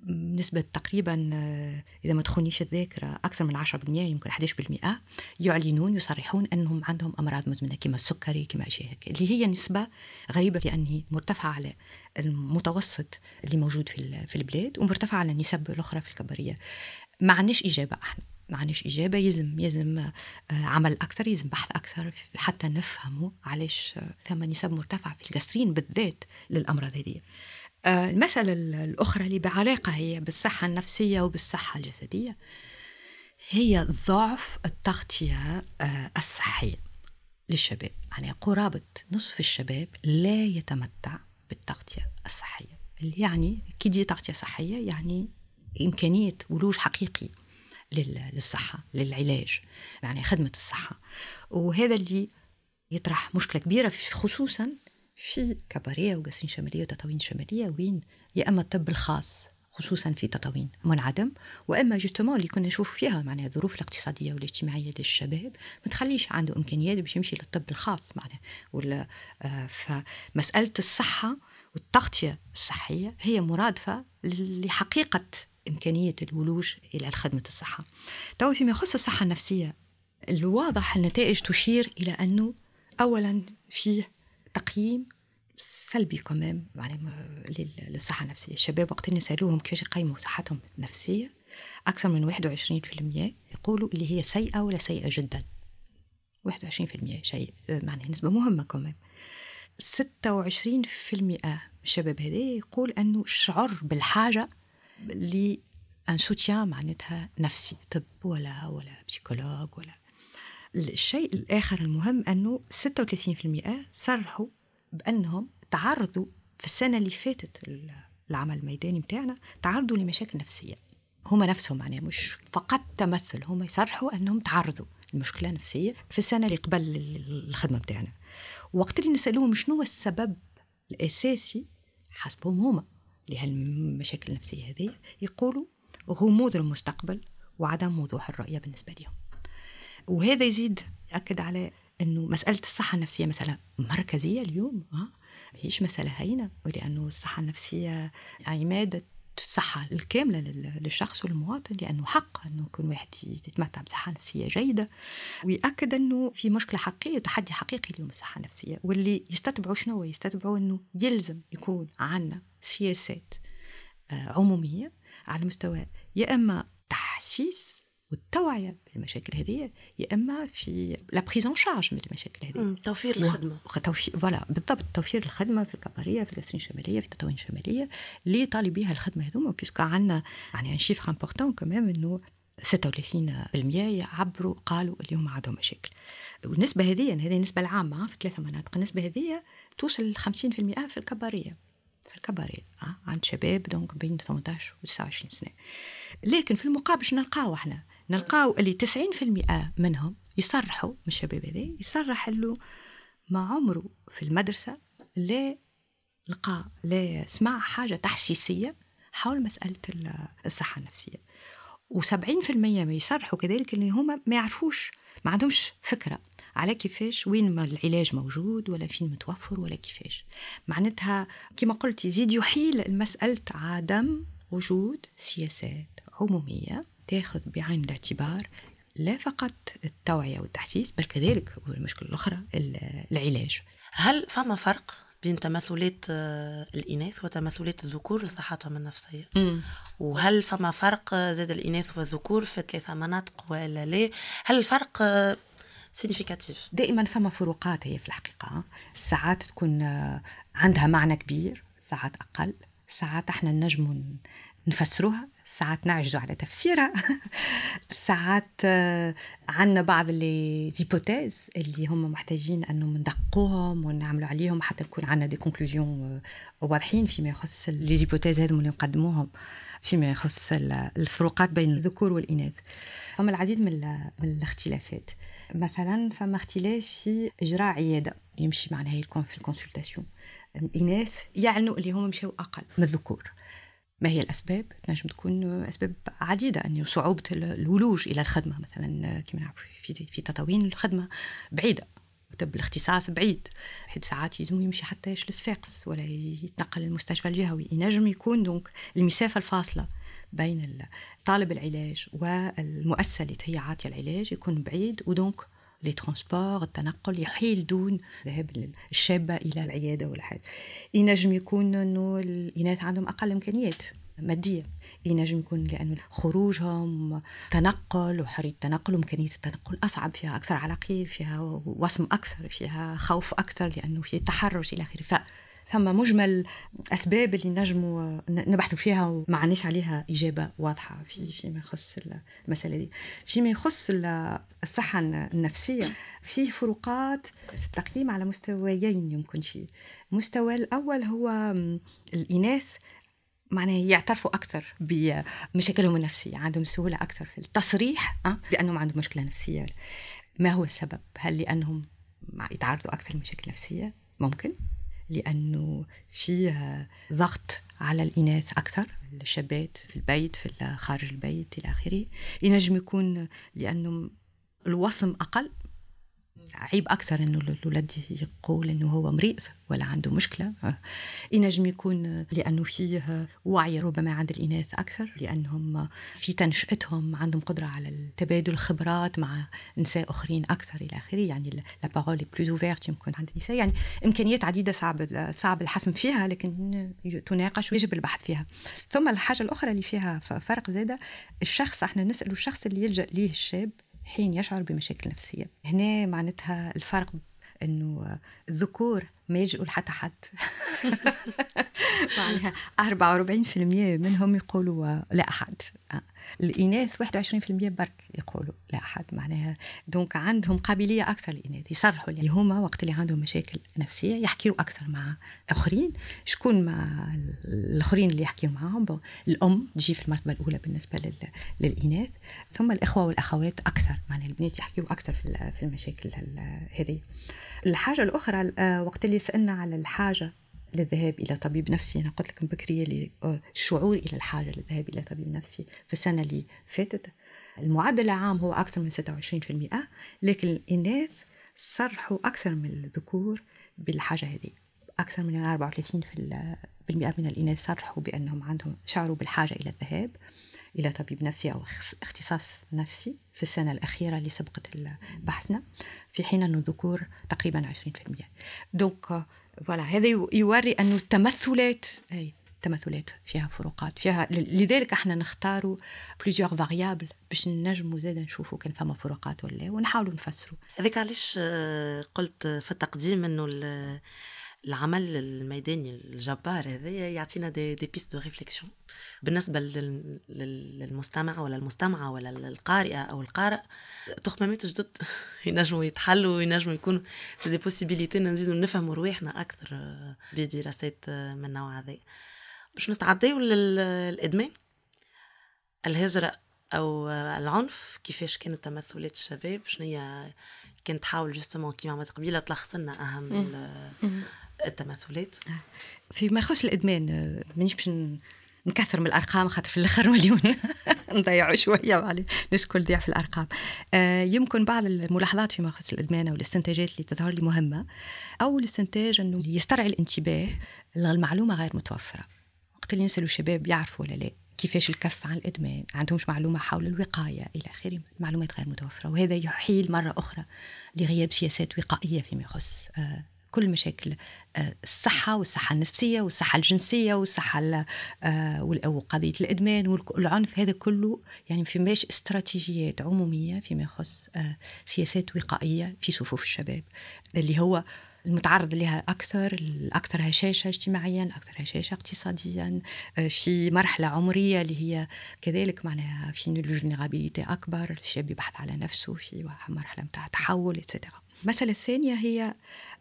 نسبة تقريبا آه، إذا ما تخونيش الذاكرة أكثر من 10% يمكن 11% يعلنون يصرحون أنهم عندهم أمراض مزمنة كما السكري كما أشياء هيك. اللي هي نسبة غريبة لأنه مرتفعة على المتوسط اللي موجود في في البلاد ومرتفعة على النسب الأخرى في الكبرية ما عندناش إجابة إحنا. ما عندناش إجابة يلزم يلزم آه، عمل أكثر يلزم بحث أكثر حتى نفهموا علاش ثم نسب مرتفعة في القصرين بالذات للأمراض هذه. آه، المسألة الأخرى اللي بعلاقة هي بالصحة النفسية وبالصحة الجسدية هي ضعف التغطية آه، الصحية للشباب. يعني قرابة نصف الشباب لا يتمتع بالتغطية الصحية. اللي يعني كي دي تغطية صحية يعني إمكانية ولوج حقيقي. للصحة للعلاج يعني خدمة الصحة. وهذا اللي يطرح مشكلة كبيرة خصوصا في كبارية وقصرين شمالية وتطاوين شمالية وين يا أما الطب الخاص خصوصا في تطاوين منعدم وأما جوستومون اللي كنا نشوف فيها معناها الظروف الاقتصادية والاجتماعية للشباب ما تخليش عنده إمكانيات باش يمشي للطب الخاص معناها. ولا آه فمسألة الصحة والتغطية الصحية هي مرادفة لحقيقة إمكانية الولوج إلى خدمة الصحة. تو فيما يخص الصحة النفسية الواضح النتائج تشير إلى أنه أولا فيه تقييم سلبي كمان يعني للصحة النفسية. الشباب وقت اللي سألوهم كيفاش يقيموا صحتهم النفسية؟ أكثر من 21% يقولوا اللي هي سيئة ولا سيئة جدا. 21% شيء معناه نسبة مهمة كمان. 26% من الشباب هذا يقول أنه شعر بالحاجة لأن سوتيان معناتها نفسي طب ولا ولا بسيكولوج ولا. الشيء الآخر المهم أنه 36% صرحوا بأنهم تعرضوا في السنة اللي فاتت العمل الميداني متاعنا تعرضوا لمشاكل نفسية. هما نفسهم معناها مش فقط تمثل هما يصرحوا أنهم تعرضوا لمشكلة نفسية في السنة اللي قبل الخدمة متاعنا وقت اللي نسألوهم شنو هو السبب الأساسي حسبهم هما. لهالمشاكل النفسية هذه يقولوا غموض المستقبل وعدم وضوح الرؤية بالنسبة لهم. وهذا يزيد يأكد على أنه مسألة الصحة النفسية مسألة مركزية اليوم ها هيش مسألة هينة ولأنه الصحة النفسية عمادة الصحة الكاملة للشخص والمواطن لأنه حق أنه يكون واحد يتمتع بصحة نفسية جيدة. ويأكد أنه في مشكلة حقيقية وتحدي حقيقي اليوم الصحة النفسية واللي يستتبعوا شنو؟ يستتبعوا أنه يلزم يكون عندنا سياسات آه، عمومية على مستوى يا إما تحسيس والتوعية بالمشاكل هذه يا إما في لا بريزون شارج من المشاكل هذه. توفير الخدمة. توفير voilà بالضبط توفير الخدمة في الكبارية في القصرين الشمالية في تطاوين الشمالية لطالبيها الخدمة هذوما puisque عندنا يعني un chiffre important كمان إنه 36% يعبروا قالوا اليوم عندهم مشاكل. والنسبة هذه هذه النسبة العامة في ثلاثة مناطق النسبة هذه توصل ل 50% في الكبارية الكباري آه، عند شباب donc بين 18 و 29 سنة. لكن في المقابل شنو نلقاو إحنا؟ نلقاو اللي 90% منهم يصرحوا من الشباب هذي يصرح له ما عمره في المدرسة لا لقى لا سمع حاجة تحسيسية حول مسألة الصحة النفسية. و70% ما يصرحوا كذلك ان هما ما يعرفوش ما عندهمش فكرة على كيفاش وين ما العلاج موجود ولا فين متوفر ولا كيفاش. معناتها كما قلت يزيد يحيل مساله عدم وجود سياسات عمومية تاخذ بعين الاعتبار لا فقط التوعية والتحسيس بل كذلك والمشكلة الأخرى العلاج. هل فما فرق؟ بين تمثلات آه، الإناث وتمثلات الذكور لصحتهم النفسية. م. وهل فما فرق آه، زاد الإناث والذكور في ثلاثة مناطق ولا لا؟ هل الفرق سينيفيكاتيف آه، دائما فما فروقات هي في الحقيقة. ساعات تكون عندها معنى كبير ساعات أقل ساعات إحنا نجم نفسروها ساعات نعجزوا على تفسيرها. ساعات آه، عندنا بعض les hypothèses اللي هم محتاجين أنه ندقوهم ونعملوا عليهم حتى يكون عندنا des conclusions آه، واضحين. فيما يخص les hypothèses هذم اللي نقدموهم. فيما يخص الفروقات بين الذكور والإناث. فما العديد من, الاختلافات. مثلا فما اختلاف في إجراء عيادة. يمشي معناها في ال consultation الإناث يعلنوا اللي هم مشاو أقل من الذكور. ما هي الأسباب؟ تنجم تكون أسباب عديدة أنه صعوبة الولوج إلى الخدمة مثلا كما نعرف في, في تطاوين الخدمة بعيدة طب الاختصاص بعيد حيت ساعات يلزم يمشي حتى يجي لصفاقس ولا يتنقل للمستشفى الجهوي ينجم يكون donc المسافة الفاصلة بين طالب العلاج والمؤسسة اللي هي عاطية العلاج يكون بعيد و donc les transports التنقل يحيل دون ذهاب الشابة إلى العيادة ولا حاجة. ينجم يكون أنه الإناث عندهم أقل إمكانيات مادية. ينجم يكون لأنه خروجهم تنقل وحرية التنقل وإمكانية التنقل أصعب فيها أكثر عراقيل فيها وصم أكثر فيها خوف أكثر لأنه في تحرش إلى آخره. ثم مجمل أسباب اللي نجموا نبحثوا فيها وما عندناش عليها إجابة واضحة في فيما يخص المسألة دي. فيما يخص الصحة النفسية في فروقات في التقييم على مستويين يمكن شيء. المستوى الأول هو الإناث معناها يعترفوا أكثر بمشاكلهم النفسية عندهم سهولة أكثر في التصريح أه؟ بأنهم عندهم مشكلة نفسية. ما هو السبب؟ هل لأنهم يتعرضوا أكثر لمشاكل نفسية؟ ممكن. لأنه فيه ضغط على الإناث أكثر الشابات في البيت في خارج البيت إلى آخره. ينجم يكون لأنه الوصم أقل. عيب أكثر إنه الولد يقول إنه هو مريض ولا عنده مشكلة. ينجم يكون لأنه فيه وعي ربما عند الإناث أكثر لأنهم في تنشئتهم عندهم قدرة على تبادل الخبرات مع نساء أخرين أكثر إلى آخره. يعني la parole plus ouverte يمكن عند النساء. يعني إمكانيات عديدة صعب صعب الحسم فيها لكن تناقش ويجب البحث فيها. ثم الحاجة الأخرى اللي فيها فرق زاده الشخص إحنا نسالوا الشخص اللي يلجأ ليه الشاب حين يشعر بمشاكل نفسية. هنا معناتها الفرق إنه الذكور ما يلجؤوا لحتى حد. معناها 44% منهم يقولوا لا أحد. الإناث 21% برك يقولوا لا أحد. معناها دونك عندهم قابلية أكثر الاناث يصرحوا اللي هما وقت اللي عندهم مشاكل نفسية يحكيوا أكثر مع آخرين. شكون مع الآخرين اللي يحكيوا معاهم؟ الأم تجي في المرتبة الأولى بالنسبة للإناث. ثم الإخوة والأخوات أكثر. معناها البنات يحكيوا أكثر في المشاكل هذه. الحاجة الأخرى آه، وقت اللي سالنا على الحاجة للذهاب إلى طبيب نفسي. أنا قلت لكم بكري الشعور إلى الحاجة للذهاب إلى طبيب نفسي في السنة اللي فاتت. المعدل العام هو أكثر من 26% لكن الإناث صرحوا أكثر من الذكور بالحاجة هذه. أكثر من 34% من الإناث صرحوا بأنهم عندهم شعروا بالحاجة إلى الذهاب. إلى طبيب نفسي أو اختصاص نفسي في السنة الأخيرة اللي سبقت بحثنا في حين أن الذكور تقريبا 20% donc voilà هذا يوري أن التمثلات أي التمثلات فيها فروقات فيها لذلك إحنا نختاروا plusieurs variables باش نجموا زاد نشوفوا كان فما فروقات ولا لا ونحاولوا نفسروا هذاك علاش آه، قلت في التقديم إنه العمل الميداني الجبار هذا يعطينا des, des pistes de réflexion بالنسبة للمستمع ولا المستمعة ولا القارئة أو القارئ. تخمامات جدد. ينجموا يتحلوا وينجموا يكونوا des possibilités نزيدوا نفهموا رواحنا أكثر بدراسات من النوع هذا. باش نتعديو للإدمان الهجرة أو العنف كيفاش كانت تمثلات الشباب شنو هي كانت تحاول justement كيما عملت قبيله تلخص لنا أهم التمثلات فيما يخص الإدمان آه، مانيش باش نكثر من الأرقام خاطر في الأخر مليون. نضيعوا شوية على الناس الكل تضيع في الأرقام. آه يمكن بعض الملاحظات فيما يخص الإدمان أو الاستنتاجات اللي تظهر لي مهمة. أول استنتاج أنه يسترعي الانتباه المعلومه غير متوفرة. وقت اللي نسالوا الشباب يعرفوا ولا لا. كيفاش الكف عن الإدمان عندهمش معلومة حول الوقاية إلى آخره معلومات غير متوفرة وهذا يحيل مرة أخرى لغياب سياسات وقائية فيما يخص آه كل مشاكل آه، الصحة والصحة النفسية والصحة الجنسية والصحة آه، وقضية الإدمان والعنف هذا كله يعني فماش استراتيجيات عمومية فيما يخص سياسات وقائية في صفوف الشباب اللي هو المتعرض لها أكثر الأكثر هشاشة اجتماعيا أكثر هشاشة اقتصاديا في مرحلة عمرية اللي هي كذلك معناها في ال vulnérabilité أكبر الشاب يبحث على نفسه في مرحلة متاع تحول et cetera المسألة الثانية هي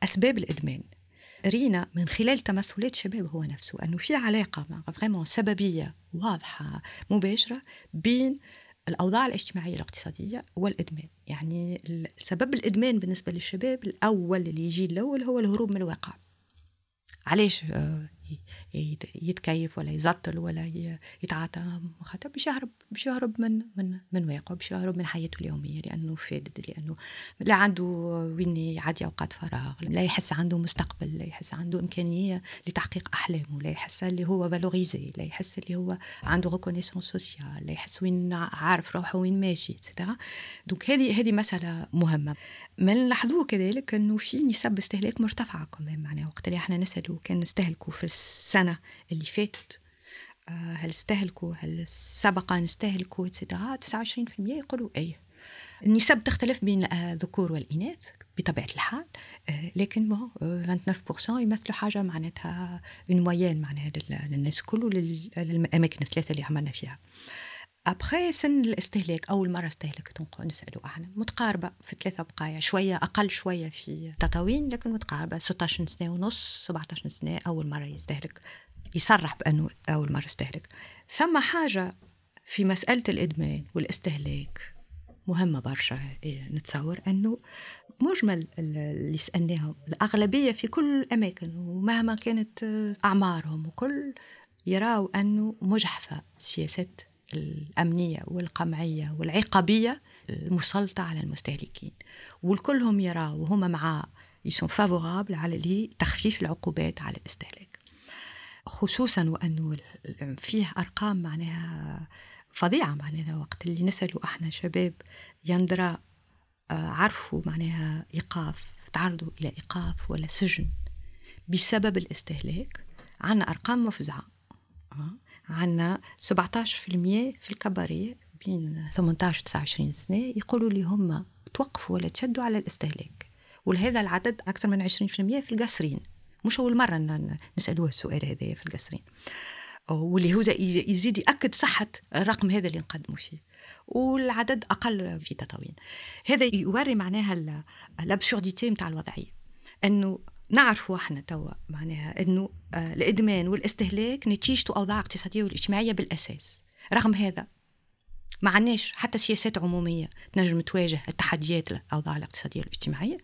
أسباب الإدمان. رينا من خلال تمثلات شباب هو نفسه أنه في علاقة فريمون سببية واضحة مباشرة بين الأوضاع الاجتماعية الاقتصادية والإدمان. يعني سبب الإدمان بالنسبة للشباب الأول اللي يجي الأول هو الهروب من الواقع. علاش؟ آه، يتكيف ولا يزطل ولا يتعاطى مخاطر باش يهرب باش يهرب من من من واقعه باش يهرب من حياته اليوميه لأنه فادد لأنه لا عنده وين يعدي أوقات فراغ لا يحس عنده مستقبل لا يحس عنده إمكانية لتحقيق أحلامه لا يحس اللي هو valorisé لا يحس اللي هو عنده reconnaissance sociale لا يحس وين عارف روحه وين ماشي et cetera donc هذه هذه مسألة مهمة. ما نلاحظوه كذلك إنه في نسب استهلاك مرتفعة كمان معناها وقت اللي إحنا نسالوا كان نستهلكوا في السنة اللي فاتت. آه، هل استهلكوا؟ هل سبق أن استهلكوا؟ et cetera 29% يقولوا أي النسب تختلف بين الذكور والإناث بطبيعة الحال. آه، لكن 29% يمثلوا حاجة معناتها اون موين معناها للناس كله للأماكن الثلاثة اللي عملنا فيها. أبخي سن الاستهلاك أول مرة استهلكت نسالوا إحنا متقاربة في ثلاثة بقايا؟ شوية أقل شوية في تطاوين لكن متقاربة. 16 سنة ونص 17 سنة أول مرة يستهلك. يصرح بأنه أول مرة استهلك ثم حاجة في مسألة الإدمان والاستهلاك. مهمة برشا إيه، نتصور أنه مجمل اللي سألناهم. الأغلبية في كل الأماكن ومهما كانت أعمارهم وكل يراوا أنه مجحفة سياسات الأمنية والقمعية والعقابية المسلطة على المستهلكين. والكلهم يرى وهم مع يسون فافورابل على تخفيف العقوبات على الاستهلاك خصوصا وأنه فيه أرقام معناها فظيعة معناها وقت اللي نسألوا إحنا شباب يندرى آه، عرفوا معناها إيقاف تعرضوا إلى إيقاف ولا سجن بسبب الاستهلاك عنا أرقام مفزعة. آه. عندنا 17% في الكباريه بين 18 و 29 سنة يقولوا لي هم توقفوا ولا تشدوا على الاستهلاك. ولهذا العدد أكثر من 20% في القصرين. مش أول مرة نسألوه السؤال هذا في القصرين. واللي هو يزيد يأكد صحة الرقم هذا اللي نقدموا فيه. والعدد أقل في تطاوين هذا يوري معناها الأبسورديتي نتاع الوضعية. أنه نعرفوا إحنا توا معناها انه آه، الادمان والاستهلاك نتيجته اوضاع اقتصادية والاجتماعية بالأساس. رغم هذا ما عندناش حتى سياسات عمومية تنجم تواجه التحديات الأوضاع الاقتصادية والاجتماعية.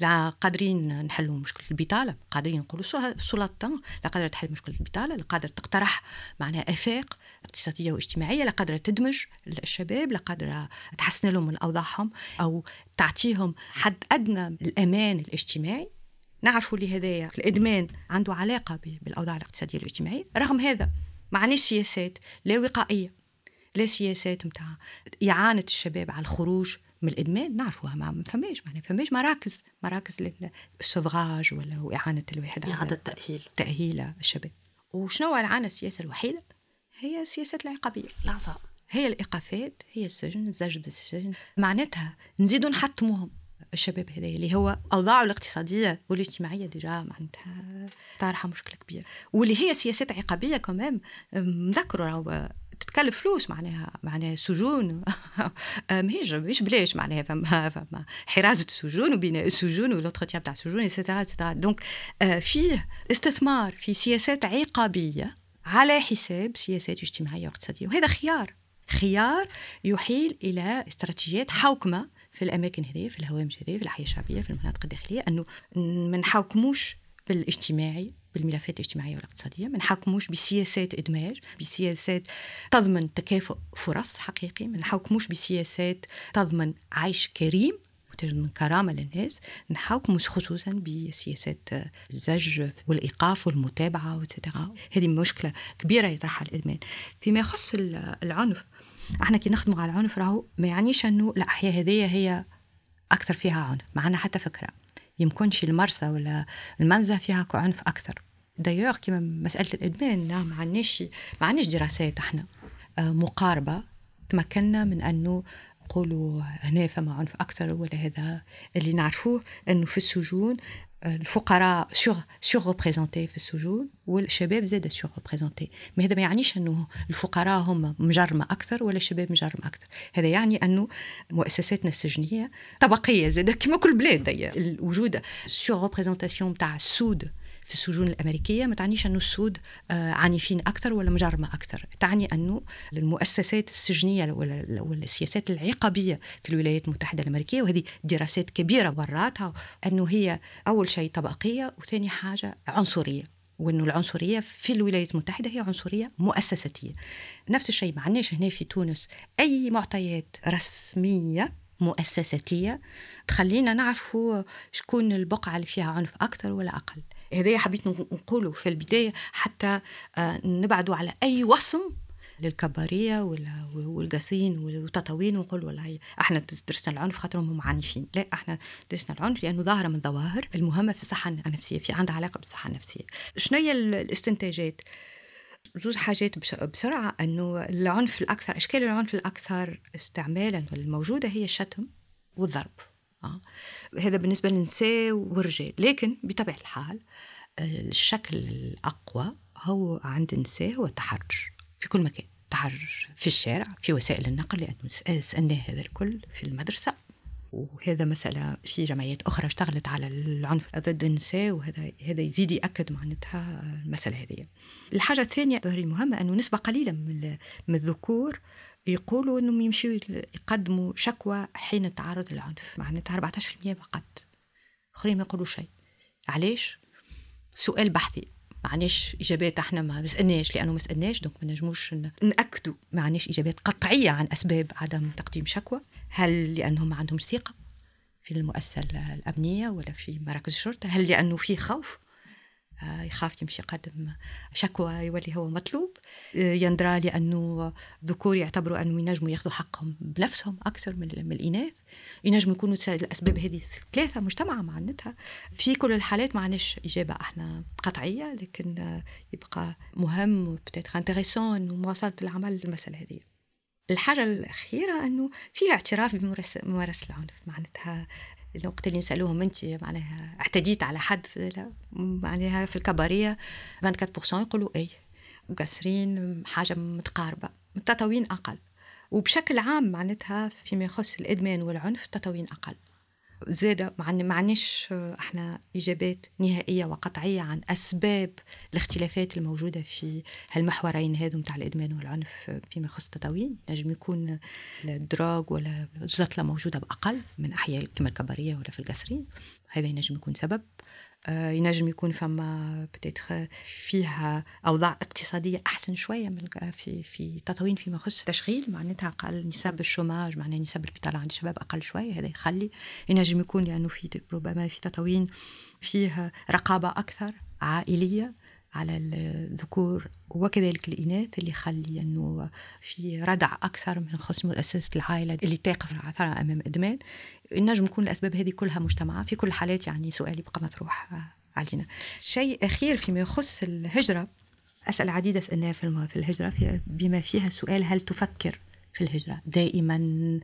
لا قادرين نحلوا مشكلة البطالة قادرين نقولوا سلطة لا قادرة تحل مشكلة البطالة لا قادرة تقترح معناها آفاق اقتصادية واجتماعية لا قادرة تدمج الشباب لا قادرة تحسن لهم من أوضاعهم أو تعطيهم حد أدنى الأمان الاجتماعي. نعرفوا لهذايا الإدمان عنده علاقة بالأوضاع الاقتصادية والاجتماعية رغم هذا ما عندناش سياسات لا وقائية لا سياسات متاع إعانة الشباب على الخروج من الإدمان. نعرفوها ما فماش ما فماش مراكز مراكز للسوفراج ولا اعانه الواحد إعادة التاهيل تأهيل الشباب. وشنو العانة السياسة الوحيدة؟ هي سياسه العقابية. العصا هي الإيقافات هي السجن الزج بالسجن. معناتها نزيدوا نحطموهم. الشباب هذا اللي هو اوضاعه الاقتصادية والاجتماعية ديجا معناتها طارحة مشكلة كبيرة. واللي هي سياسات عقابية كمان نذكروا تتكلف فلوس معناها معناها سجون. ماهيش مش بلاش معناها فما فما حراسه السجون وبناء السجون و l'entretien تاع السجون et cetera et cetera donc فيه استثمار في سياسات عقابية على حساب سياسات اجتماعية واقتصادية. وهذا خيار خيار يحيل إلى استراتيجيات حوكمة في الأماكن هذه في الهوامش هذه في الأحياء الشعبية في المناطق الداخلية أنه ما نحاكموش بالاجتماعي بالملفات الاجتماعية والاقتصادية ما نحاكموش بسياسات إدماج بسياسات تضمن تكافؤ فرص حقيقي ما نحاكموش بسياسات تضمن عيش كريم وتضمن كرامة للناس نحاكموا خصوصا بسياسات الزج والإيقاف والمتابعة وتتغى هذه مشكلة كبيرة يطرحها الإدمان. فيما يخص العنف إحنا كي نخدموا على العنف راهو ما يعنيش انه الأحياء هذه هي أكثر فيها عنف. معنا حتى فكرة. يمكنش المرسى ولا المنزه فيها عنف أكثر. دايوغ كيما مسألة الإدمان نعم ما عندناش ما عندناش دراسات إحنا. آه، مقاربة. تمكنا من أنه نقولوا هنا فما عنف أكثر ولا هذا اللي نعرفوه أنه في السجون الفقراء sur- surreprésentés في السجون والشباب زاد surreprésentés ما هذا ما يعنيش أنه الفقراء هم مجرمة أكثر ولا الشباب مجرم أكثر. هذا يعني انه مؤسساتنا السجنية طبقية زاد كما كل بلاد وجود surreprésentation تاع السود في السجون الأمريكية. ما تعنيش أنه السود آه، عنيفين أكثر ولا مجرمة أكثر تعني أنه المؤسسات السجنية والسياسات العقابية في الولايات المتحدة الأمريكية وهذه دراسات كبيرة وراتها أنه هي أول شيء طبقية وثاني حاجة عنصرية وأنه العنصرية في الولايات المتحدة هي عنصرية مؤسساتية. نفس الشيء ما عندناش هنا في تونس. أي معطيات رسمية مؤسساتية تخلينا نعرفوا شكون البقعة اللي فيها عنف أكثر ولا أقل. هذا حبيت نقوله في البداية حتى آه، نبعدوا على أي وصم للكبارية والقاسين والتطاوين ونقول والله إحنا درسنا العنف خاطرهم هم عنيفين. لا إحنا درسنا العنف لأنه ظاهرة من الظواهر المهمة في الصحة النفسية في عندها علاقة بالصحة النفسية. شنو هي الاستنتاجات؟ زوج حاجات بسرعة أنه العنف الأكثر أشكال العنف الأكثر استعمالا الموجودة هي الشتم والضرب. آه. هذا بالنسبة للنساء والرجال لكن بطبيعة الحال الشكل الأقوى هو عند النساء هو التحرش في كل مكان تحرش في الشارع في وسائل النقل لأنه سألناه هذا الكل في المدرسة وهذا مسألة في جمعيات أخرى اشتغلت على العنف ضد النساء وهذا هذا يزيد يأكد معناتها المسألة هذه. الحاجة الثانية المهمة أنه نسبة قليلة من الذكور يقولوا إنهم يمشيوا يقدموا شكوى حين التعرض للعنف. معناتها 14% فقط. آخرين ما يقولوا شيء. علاش؟ سؤال بحثي. معناش إجابات إحنا ما سالناش لأنه ما سالناش دونك ما نجموش نأكدوا. معناش إجابات قطعية عن أسباب عدم تقديم شكوى. هل لأنهم ما عندهمش ثقة في المؤسسة الأمنية ولا في مراكز الشرطة؟ هل لأنه في خوف؟ يخاف يمشي يقدم شكوى يولي هو مطلوب. آه، يندرى لأنه الذكور يعتبروا أنه ينجموا ياخذوا حقهم بنفسهم أكثر من, الإناث. ينجموا يكونوا الأسباب هذه ثلاثة مجتمعة معناتها. في كل الحالات ما عندناش إجابة إحنا قطعية لكن يبقى مهم بتاتر انتريسون مواصلة العمل للمسألة هذه. الحاجة الأخيرة أنه فيها اعتراف بممارسة العنف معناتها. الوقت اللي نسألوهم انت معناها اعتديت على حد معناها في الكبارية 24% يقولوا اي مقصرين حاجة متقاربة التطاوين أقل. وبشكل عام معناتها فيما يخص الإدمان والعنف التطاوين أقل. زادة مع ما عندناش إحنا إجابات نهائية وقطعية عن أسباب الاختلافات الموجودة في هالمحورين هذو نتاع الإدمان والعنف فيما يخص التطاوين. نجم يكون الدراج ولا الزطله موجودة بأقل من أحياء كما الكبريه ولا في القصرين. هذا ينجم يكون سبب. آه، ينجم يكون فما بتيتخ فيها أوضاع اقتصادية أحسن شوية من في في تطوين فيما يخص التشغيل. معناتها أقل نسب الشوماج معناها نسب البطاله عند الشباب أقل شوية هذا يخلي ينجم يكون لأنه في ربما في تطوين فيه رقابة أكثر عائلية على الذكور وكذلك الإناث اللي يخلي أنه في ردع أكثر من خصم مؤسسة العائلة اللي تقف أمام إدمان. نجم يكون الأسباب هذه كلها مجتمعة في كل الحالات يعني سؤال يبقى مطروح علينا. شيء أخير فيما يخص الهجرة. أسأل عديدة سألناها في الهجرة. بما فيها سؤال هل تفكر في الهجرة دائما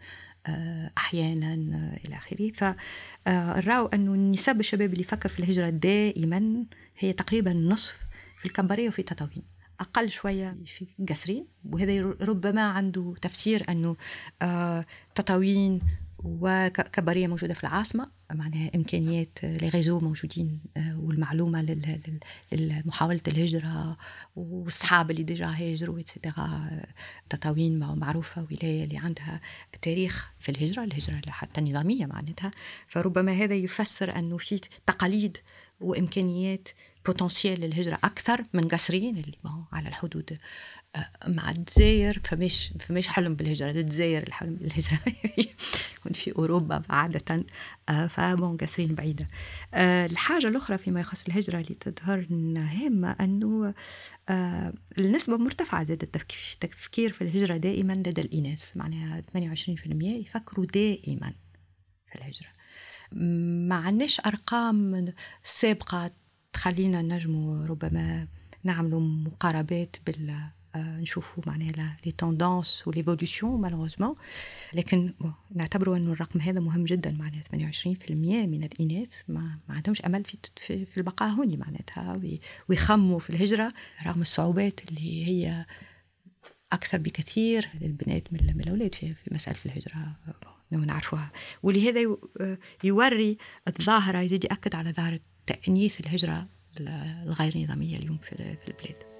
آه، أحيانا آه، إلى آخره. فراوا انه نسب الشباب اللي يفكر في الهجرة دائما هي تقريبا نصف في الكبارية وفي تطاوين أقل شوية في قصرين وهذا ربما عنده تفسير أنه آه تطاوين وكبارية موجودة في العاصمة. معناها إمكانيات les réseaux موجودين آه، والمعلومة لمحاولة الهجرة والصحاب اللي déjà هاجروا et cetera تطاوين معروفة ولاية اللي عندها تاريخ في الهجرة الهجرة حتى النظاميه معناتها. فربما هذا يفسر أنه في تقاليد وإمكانيات بوتنسيال للهجرة أكثر من قصرين اللي على الحدود آه، مع الجزائر. فمش فمش حلم بالهجرة الجزائر الحلم بالهجرة. في أوروبا عادة آه، فبون قصرين بعيدة. آه، الحاجة الأخرى فيما يخص الهجرة اللي تظهر هامة أنه النسبة مرتفعة زاد التفكير في الهجرة دائما لدى الإناث. معناها 28% يفكروا دائما في الهجرة. ما عندناش أرقام سابقة تخلينا نجموا ربما نعملوا مقاربات بال آه، نشوفوا معناها les tendances و l'évolution malheureusement لكن نعتبروا إنه الرقم هذا مهم جدا معناها 28% من الإناث. ما, ما عندهمش أمل في في, في البقاء هوني معناتها ويخموا في الهجرة رغم الصعوبات اللي هي أكثر بكثير. للبنات من الأولاد في, في مسألة الهجرة نعرفوها. ولهذا يوري الظاهرة يزيد يأكد على ظاهرة تأنيث الهجرة الغير نظامية اليوم في البلاد.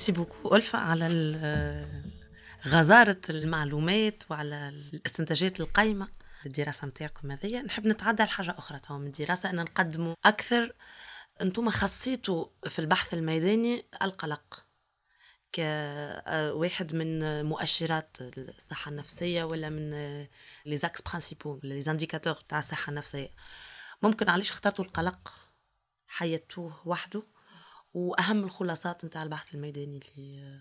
merci beaucoup ألفة على غزارة المعلومات وعلى الاستنتاجات القايمة الدراسة متاعكم هذيا. نحب نتعدى لحاجة أخرى توا من الدراسة. أن نقدموا أكثر. أنتم خصيتوا في البحث الميداني القلق. كواحد من مؤشرات الصحة النفسية ولا من les axes principaux les indicateurs تاع الصحة النفسية. ممكن علاش اخترتوا القلق؟ خذيتوه وحده؟ وأهم الخلاصات نتاع البحث الميداني اللي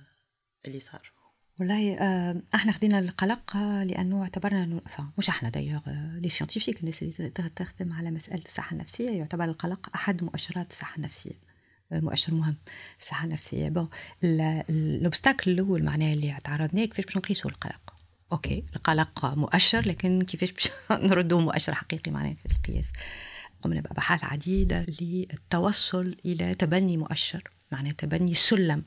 اللي صار. والله آه، إحنا خدينا القلق لأنه اعتبرنا إنه مش إحنا d'ailleurs les scientifiques الناس اللي تخدم على مسألة الصحة النفسية يعتبر القلق أحد مؤشرات الصحة النفسية آه، مؤشر مهم في الصحة النفسية. bon ال obstacle الأول معناه اللي تعرضنا كيفاش باش نقيسوا القلق؟ OK القلق مؤشر لكن كيفاش باش نردوه مؤشر حقيقي معناه في القياس؟ قمنا بابحاث عديده للتوصل إلى تبني مؤشر معناه تبني سلم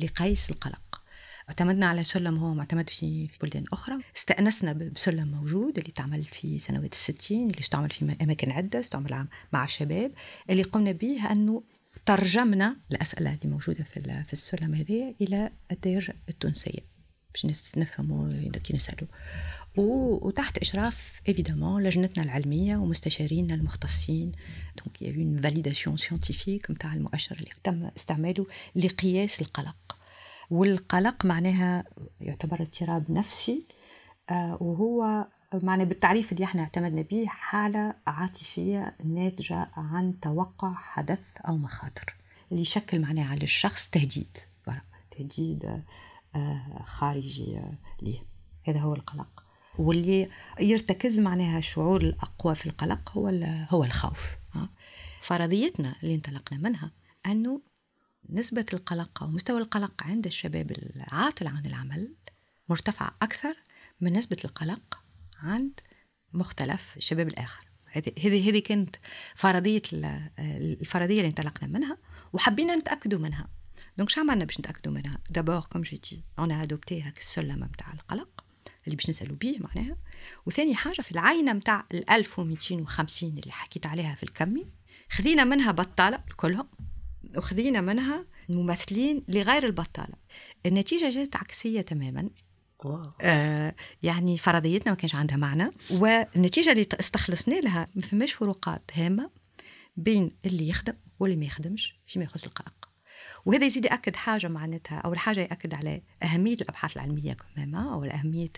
لقيس القلق. اعتمدنا على سلم هو معتمد في بلدان أخرى. استأنسنا بسلم موجود اللي تعمل في سنوات الستين اللي استعمل في أماكن عدة استعمل مع الشباب اللي قمنا به أنه ترجمنا الأسئلة اللي موجودة في, السلم هذه إلى الدارجة التونسية. باش نفهموا كي نسألوا. وتحت إشراف évidemment لجنتنا العلمية ومستشارينا المختصين. donc y a une validation scientifique نتاع المؤشر اللي تم استعماله لقياس القلق. والقلق معناها يعتبر اضطراب نفسي آه، وهو معناها بالتعريف اللي إحنا اعتمدنا به حالة عاطفية ناتجة عن توقع حدث أو مخاطر. اللي يشكل معناها على الشخص تهديد. تهديد آه، خارجي آه، ليه. هذا هو القلق. واللي يرتكز معناها الشعور الأقوى في القلق هو هو الخوف فرضيتنا اللي انطلقنا منها أنه نسبة القلق أو مستوى القلق عند الشباب العاطل عن العمل مرتفع أكثر من نسبة القلق عند مختلف الشباب الآخر. هذه هذه كانت فرضية الفرضية اللي انطلقنا منها وحبينا نتأكدوا منها. donc شو عملنا باش نتأكدوا منها؟ d'abord comme je dis on a adopté هاك السلم نتاع القلق. اللي باش نسالوا بيه معناها. وثاني حاجة في العينة نتاع ال 1250 اللي حكيت عليها في الكمي خذينا منها بطالة كلهم وخذينا منها ممثلين لغير البطالة. النتيجة جات عكسية تماما. آه يعني فرضيتنا ما كانش عندها معنى. والنتيجة اللي استخلصنا لها ما فماش فروقات هامة بين اللي يخدم واللي ما يخدمش فيما يخص القلق. وهذا يزيد ياكد حاجة معناتها اول حاجة يأكد على أهمية الأبحاث العلمية كمان أو أهمية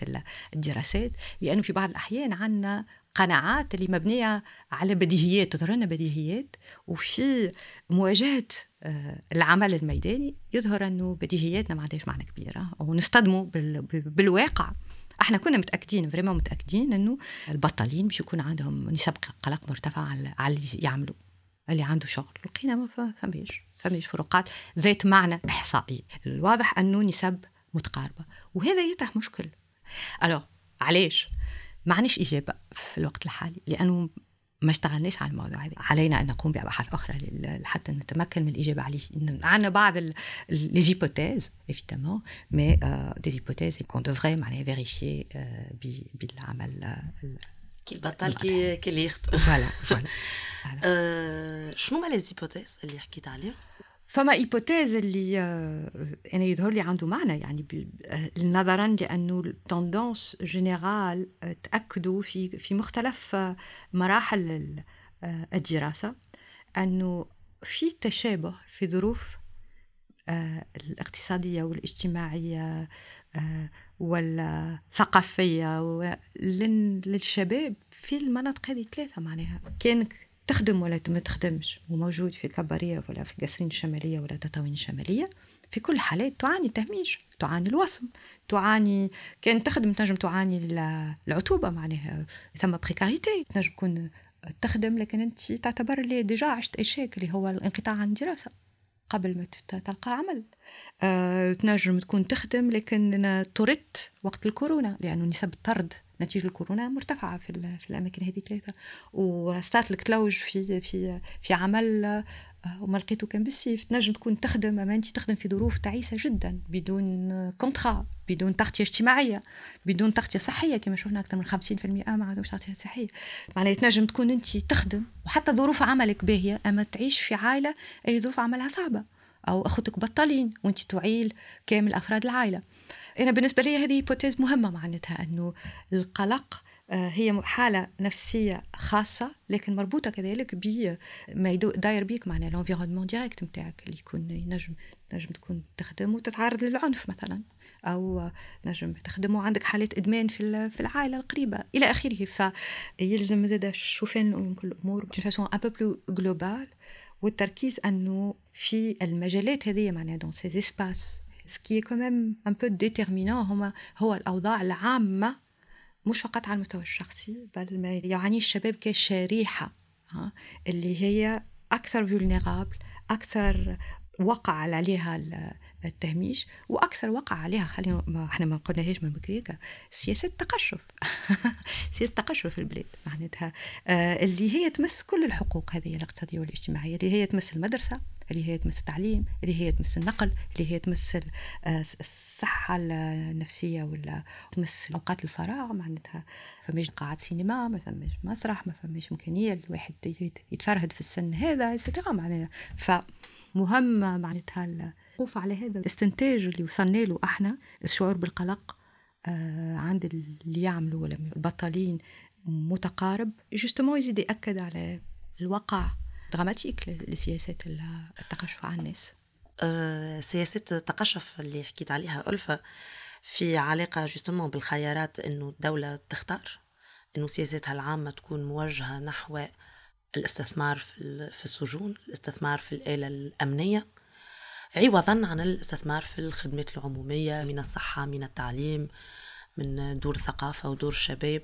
الدراسات. لأنه في بعض الأحيان عندنا قناعات اللي مبنية على بديهيات تظهر لنا بديهيات وفي مواجهة آه، العمل الميداني يظهر أنه بديهياتنا ما عندهاش معنى كبير ونصطدموا بالواقع. إحنا كنا متأكدين فريمون متأكدين أنه البطالين باش يكون عندهم نسب قلق مرتفعه على اللي يعملوا. اللي عنده شغل. لقينا ما فماش فماش فروقات ذات معنى إحصائي. الواضح أنه نسب متقاربة. وهذا يطرح مشكل. alors علاش؟ ما عنديش إجابة في الوقت الحالي لأنه ما اشتغلناش على الموضوع هذا. علينا أن نقوم بأبحاث أخرى حتى نتمكن من الإجابة عليه. عندنا بعض les hypothèses évidemment mais des hypothèses qu'on devrait معناها vérifier بالعمل كي البطال كي كي اللي يخدم voilà voilà شنو هما les hypothèses اللي حكيت عليهم فما hypothèse اللي أنا يظهر لي عنده معنى يعني نظرا لأنه ال tendance générale تأكدوا في في مختلف مراحل الدراسة أنه في تشابه في ظروف الاقتصادية والاجتماعية والثقافية للشباب في المناطق هذه ثلاثة معناها. كان تخدم ولا ما تخدمش وموجود في الكبارية ولا في القصرين الشمالية ولا تطاوين الشمالية. في كل الحالات تعاني التهميش تعاني الوصم تعاني كان تخدم تنجم تعاني العتوبة معناها. ثم بريكاريتي تنجم تكون تخدم لكن أنت تعتبر اللي déjà عشت échec اللي هو الانقطاع عن الدراسة. قبل ما تلقى عمل. أه تنجم تكون تخدم لكن طردت وقت الكورونا لأنه نسب الطرد نتيجة الكورونا مرتفعة في, في الأماكن هذه ثلاثة. ورصات لك تلوج في في في عمل آه، وما لقيته كان بالسيف. تنجم تكون تخدم أما أنت تخدم في ظروف تعيسة جدا بدون contrat بدون تغطية اجتماعية بدون تغطية صحية كما شفنا أكثر من 50% ما عندهمش تغطية صحية. معناها تنجم تكون أنت تخدم وحتى ظروف عملك باهية أما تعيش في عائلة أي ظروف عملها صعبة. أو أخوتك بطالين وأنت تعيل كامل أفراد العائلة. أنا بالنسبة لي هذه hypothèse مهمة معناتها أنه القلق آه، هي حالة نفسية خاصة لكن مربوطة كذلك بما داير بيك معناها ال environnement direct نتاعك اللي يكون ينجم نجم تكون تخدم وتتعرض للعنف مثلا أو نجم تخدم وعندك حالات إدمان في في العائلة القريبة إلى آخره. فيلزم زادة نشوفوا كل الأمور ب façon un peu plus globale والتركيز أنه في المجالات هذه معناها dans ces espaces ce qui est quand même un peu déterminant هما هو الأوضاع العامة مش فقط على المستوى الشخصي بل ما يعني الشباب كشريحة ها اللي هي أكثر فولنيرابل أكثر وقع عليها التهميش وأكثر وقع عليها خلينا ما إحنا ما قلناهاش من بكريكا سياسة التقشف سياسة التقشف في البلاد معناتها. آه اللي هي تمس كل الحقوق هذه الاقتصادية والاجتماعية اللي هي تمس المدرسة. اللي هي تمس التعليم اللي هي تمس النقل اللي هي تمس آه، الصحة النفسية ولا تمس أوقات الفراغ. معناتها فماش قاعات سينما ما فماش مسرح ما فماش إمكانية الواحد يتفرهد في السن هذا معناتها فمهم معناتها الوقوف على هذا الاستنتاج اللي وصلنا له إحنا الشعور بالقلق آه عند اللي يعملوا ولا البطالين متقارب justement يزيد يأكد على الواقع dramatique لسياسات التقشف على الناس. أه سياسات التقشف اللي حكيت عليها ألفة في علاقة جوستومون بالخيارات إنه الدولة تختار إنه سياساتها العامة تكون موجهة نحو الاستثمار في السجون الاستثمار في الآلة الأمنية عوضا عن الاستثمار في الخدمات العمومية من الصحة من التعليم من دور الثقافة ودور الشباب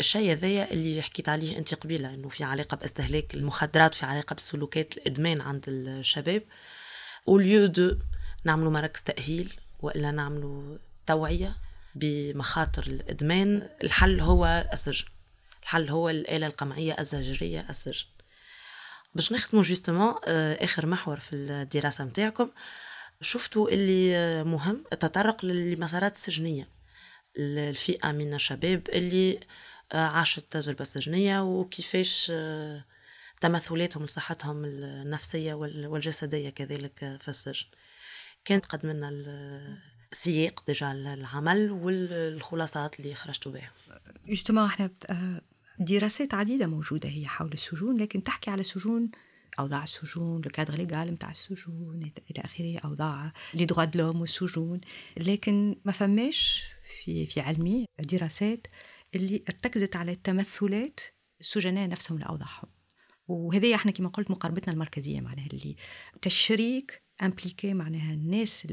الشيء هذايا اللي حكيت عليه انت قبيلة إنه في علاقة بأستهلاك المخدرات في علاقة بسلوكات الإدمان عند الشباب. au lieu de نعملوا مراكز تأهيل وإلا نعملوا توعية بمخاطر الإدمان الحل هو السجن. الحل هو الآلة القمعية الزجرية السجن. باش نختموا justement آه، آخر محور في الدراسة متاعكم شفتوا اللي آه، مهم التطرق للمسارات السجنية. الفئة من الشباب اللي عاشت تجربة سجنية وكيفاش تمثلاتهم لصحتهم النفسية والجسدية كذلك في السجن. كان تقدم لنا السياق déjà العمل والخلاصات اللي خرجتوا بها. justement إحنا دراسات عديدة موجودة هي حول السجون لكن تحكي على سجون أوضاع السجون le cadre légal نتاع السجون إلى آخره أوضاع les droits de l'homme والسجون. لكن ما فماش في في علمي دراسات اللي ارتكزت على التمثلات السجناء نفسهم لأوضاعهم وهذه إحنا كما قلت مقاربتنا المركزية معناها اللي تشريك impliquer معناها الناس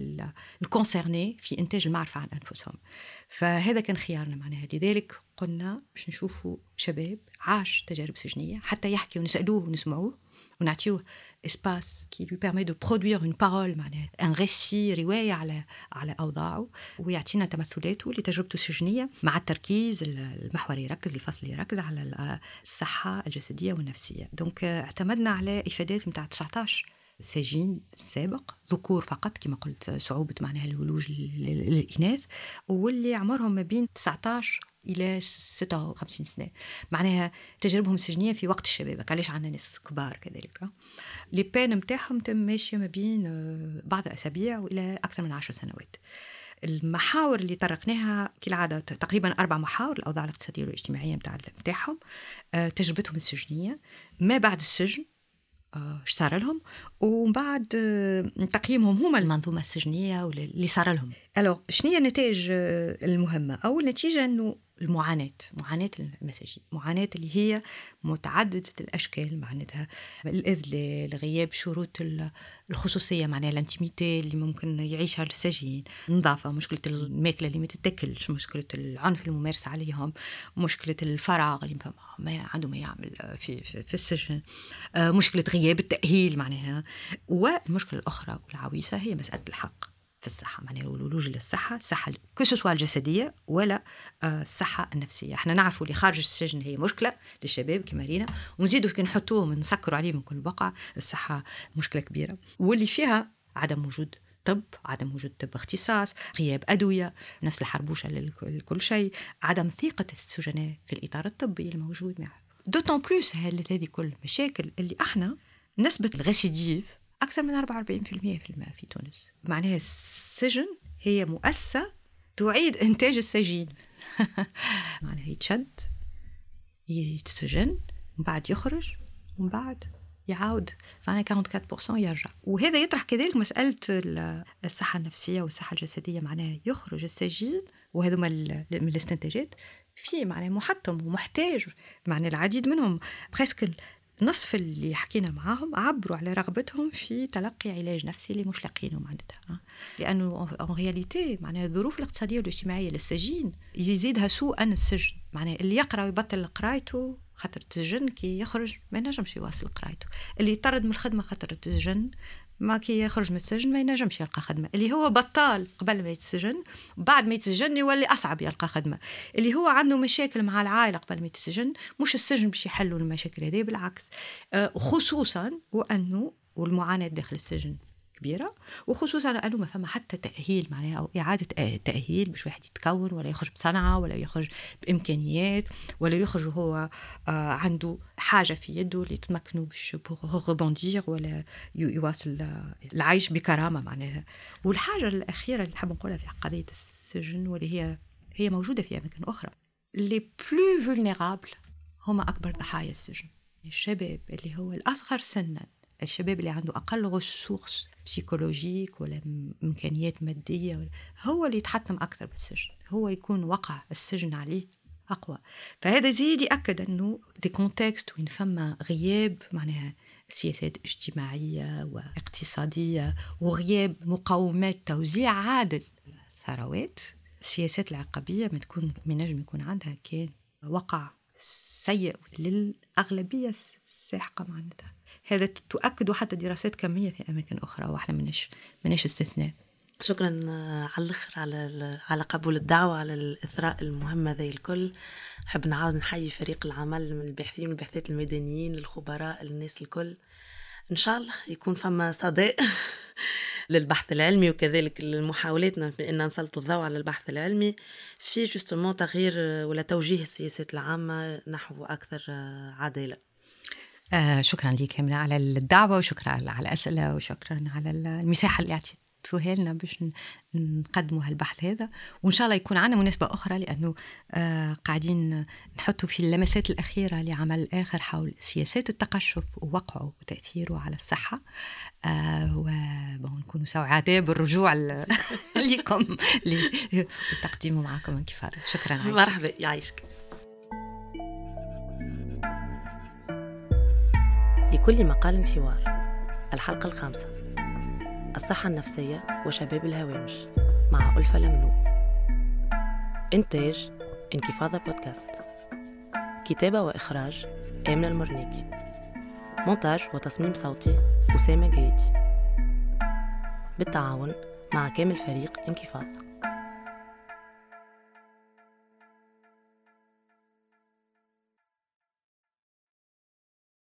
ال concernés في إنتاج المعرفة عن أنفسهم. فهذا كان خيارنا معناها. لذلك قلنا باش نشوفوا شباب عاش تجارب سجنية حتى يحكي ونسالوه ونسمعوه ونعطيوه qui lui permet de produire une parole معناها un récit رواية على على اوضاعه ويعطينا تمثلاته لتجربته السجنيه مع التركيز المحوري يركز الفصل يركز على الصحه الجسديه والنفسيه دونك اعتمدنا على افادات نتاع 19 سجين السابق ذكور فقط كما قلت صعوبة معناها الولوج للإناث واللي عمرهم ما بين 19 إلى 56 سنة. معناها تجاربهم السجنية في وقت الشباب علاش عندنا ناس كبار كذلك. لي بان نتاعهم تم ماشية ما بين آه، بعض الأسابيع وإلى أكثر من عشر سنوات. المحاور اللي طرقناها كالعادة تقريبا أربع محاور الأوضاع الاقتصادية والإجتماعية متاعهم آه، تجربتهم السجنية. ما بعد السجن صار لهم ومن بعد آه، تقييمهم هما المنظومة السجنية واللي صار لهم. ألو شنو هي النتائج آه، المهمة؟ أول نتيجة إنه المعاناة معاناة المساجين معاناة اللي هي متعددة الأشكال معناتها الإذلال غياب شروط الخصوصية معناها الانتيميتي اللي ممكن يعيشها السجين النظافة مشكلة الماكلة اللي ما تتاكلش مشكلة العنف الممارس عليهم مشكلة الفراغ اللي ما عنده ما يعمل في, في, في السجن آه، مشكلة غياب التأهيل معناها والمشكلة الأخرى والعويصة هي مسألة الحق. في الصحة معناها الولوج للصحة الصحة كسوسوا الجسدية ولا آه، الصحة النفسية. إحنا نعرفوا اللي خارج السجن هي مشكلة للشباب كما رينا ونزيدوا كي نحطوهم نسكروا عليه من كل بقعة الصحة مشكلة كبيرة. واللي فيها عدم وجود طب عدم وجود طب اختصاص غياب أدوية نفس الحربوشة لكل شيء عدم ثقة السجناء في الإطار الطبي الموجود معه دوتون بلوس هذه كل المشاكل اللي إحنا نسبة الغسيديف أكثر من 44% في الماء في تونس. معناها السجن هي مؤسسة تعيد إنتاج السجين. معناها يتشد يتسجن ومن بعد يخرج ومن بعد يعاود. معناها 44% يرجع. وهذا يطرح كذلك مسألة الصحة النفسية والصحة الجسدية. معناها يخرج السجين وهذا من الاستنتاجات في معناها محطم ومحتاج معنى العديد منهم. بريسك نصف اللي حكينا معاهم عبروا على رغبتهم في تلقي علاج نفسي اللي مش لاقينه معناتها لأنه en réalité معناها الظروف الاقتصادية والاجتماعية للسجين يزيدها سوءا السجن. معناها اللي يقرأ ويبطل قرايته خاطر السجن كي يخرج ما ينجمش يواصل قرايته. اللي يطرد من الخدمة خاطر السجن ما كي يخرج من السجن ما ينجمش يلقى خدمة. اللي هو بطال قبل ما يتسجن بعد ما يتسجن يولي أصعب يلقى خدمة. اللي هو عنده مشاكل مع العائلة قبل ما يتسجن مش السجن باش يحلوا المشاكل هذه بالعكس. آه، خصوصا وأنه والمعاناة داخل السجن. كبيرة وخصوصا أنه ما فما حتى تأهيل معناها أو إعادة تأهيل باش واحد يتكون ولا يخرج بصنعة ولا يخرج بإمكانيات ولا يخرج هو آه، عنده حاجة في يده اللي تمكنه باش rebondir ولا يواصل العيش بكرامة معناها. والحاجة الأخيرة اللي نحب نقولها في قضية السجن واللي هي هي موجودة في أماكن أخرى. les plus vulnérables هما أكبر ضحايا السجن. الشباب اللي هو الأصغر سنا. الشباب اللي عنده أقل ressources psychologiques ولا إمكانيات مادية ولا هو اللي يتحطم أكثر بالسجن هو يكون وقع السجن عليه أقوى. فهذا زيد يأكد أنه des contextes وين فما غياب معناها سياسات اجتماعية واقتصادية وغياب مقومات توزيع عادل. الثروات السياسات العقابية ما تكون ما نجم يكون عندها كان وقع سيء للأغلبية الساحقة معناتها. هذا تؤكد حتى دراسات كمية في أماكن أخرى وإحنا منش منش استثناء. شكرا على الآخر على على قبول الدعوة على الإثراء المهمه ذي الكل. نحب نعاود نحيي فريق العمل من الباحثين والباحثات الميدانيين الخبراء الناس الكل. إن شاء الله يكون فما صدى للبحث العلمي وكذلك محاولاتنا بان نسلطوا الضوء على البحث العلمي في جوستومون تغيير ولا توجيه السياسات العامة نحو أكثر عدالة. آه شكرا لك على الدعوة وشكرا على الأسئلة وشكرا على المساحة اللي أعطيت تسهلنا لنا باش نقدموا هالبحث هذا. وإن شاء الله يكون عندنا مناسبة أخرى لأنه آه قاعدين نحطوا في اللمسات الأخيرة لعمل الآخر حول سياسات التقشف ووقعه وتأثيره على الصحة. آه ونكون سعداء بالرجوع لكم لتقديمه معكم شكرا عايشك. مرحبا يعيشك. لكل مقال حوار. الحلقة الخامسة. الصحة النفسية وشباب الهوامش مع ألفة لملو إنتاج انكفاضة بودكاست. كتابة وإخراج آمنة المرنيكي. مونتاج وتصميم صوتي أسامة جايتي. بالتعاون مع كامل فريق انكفاض.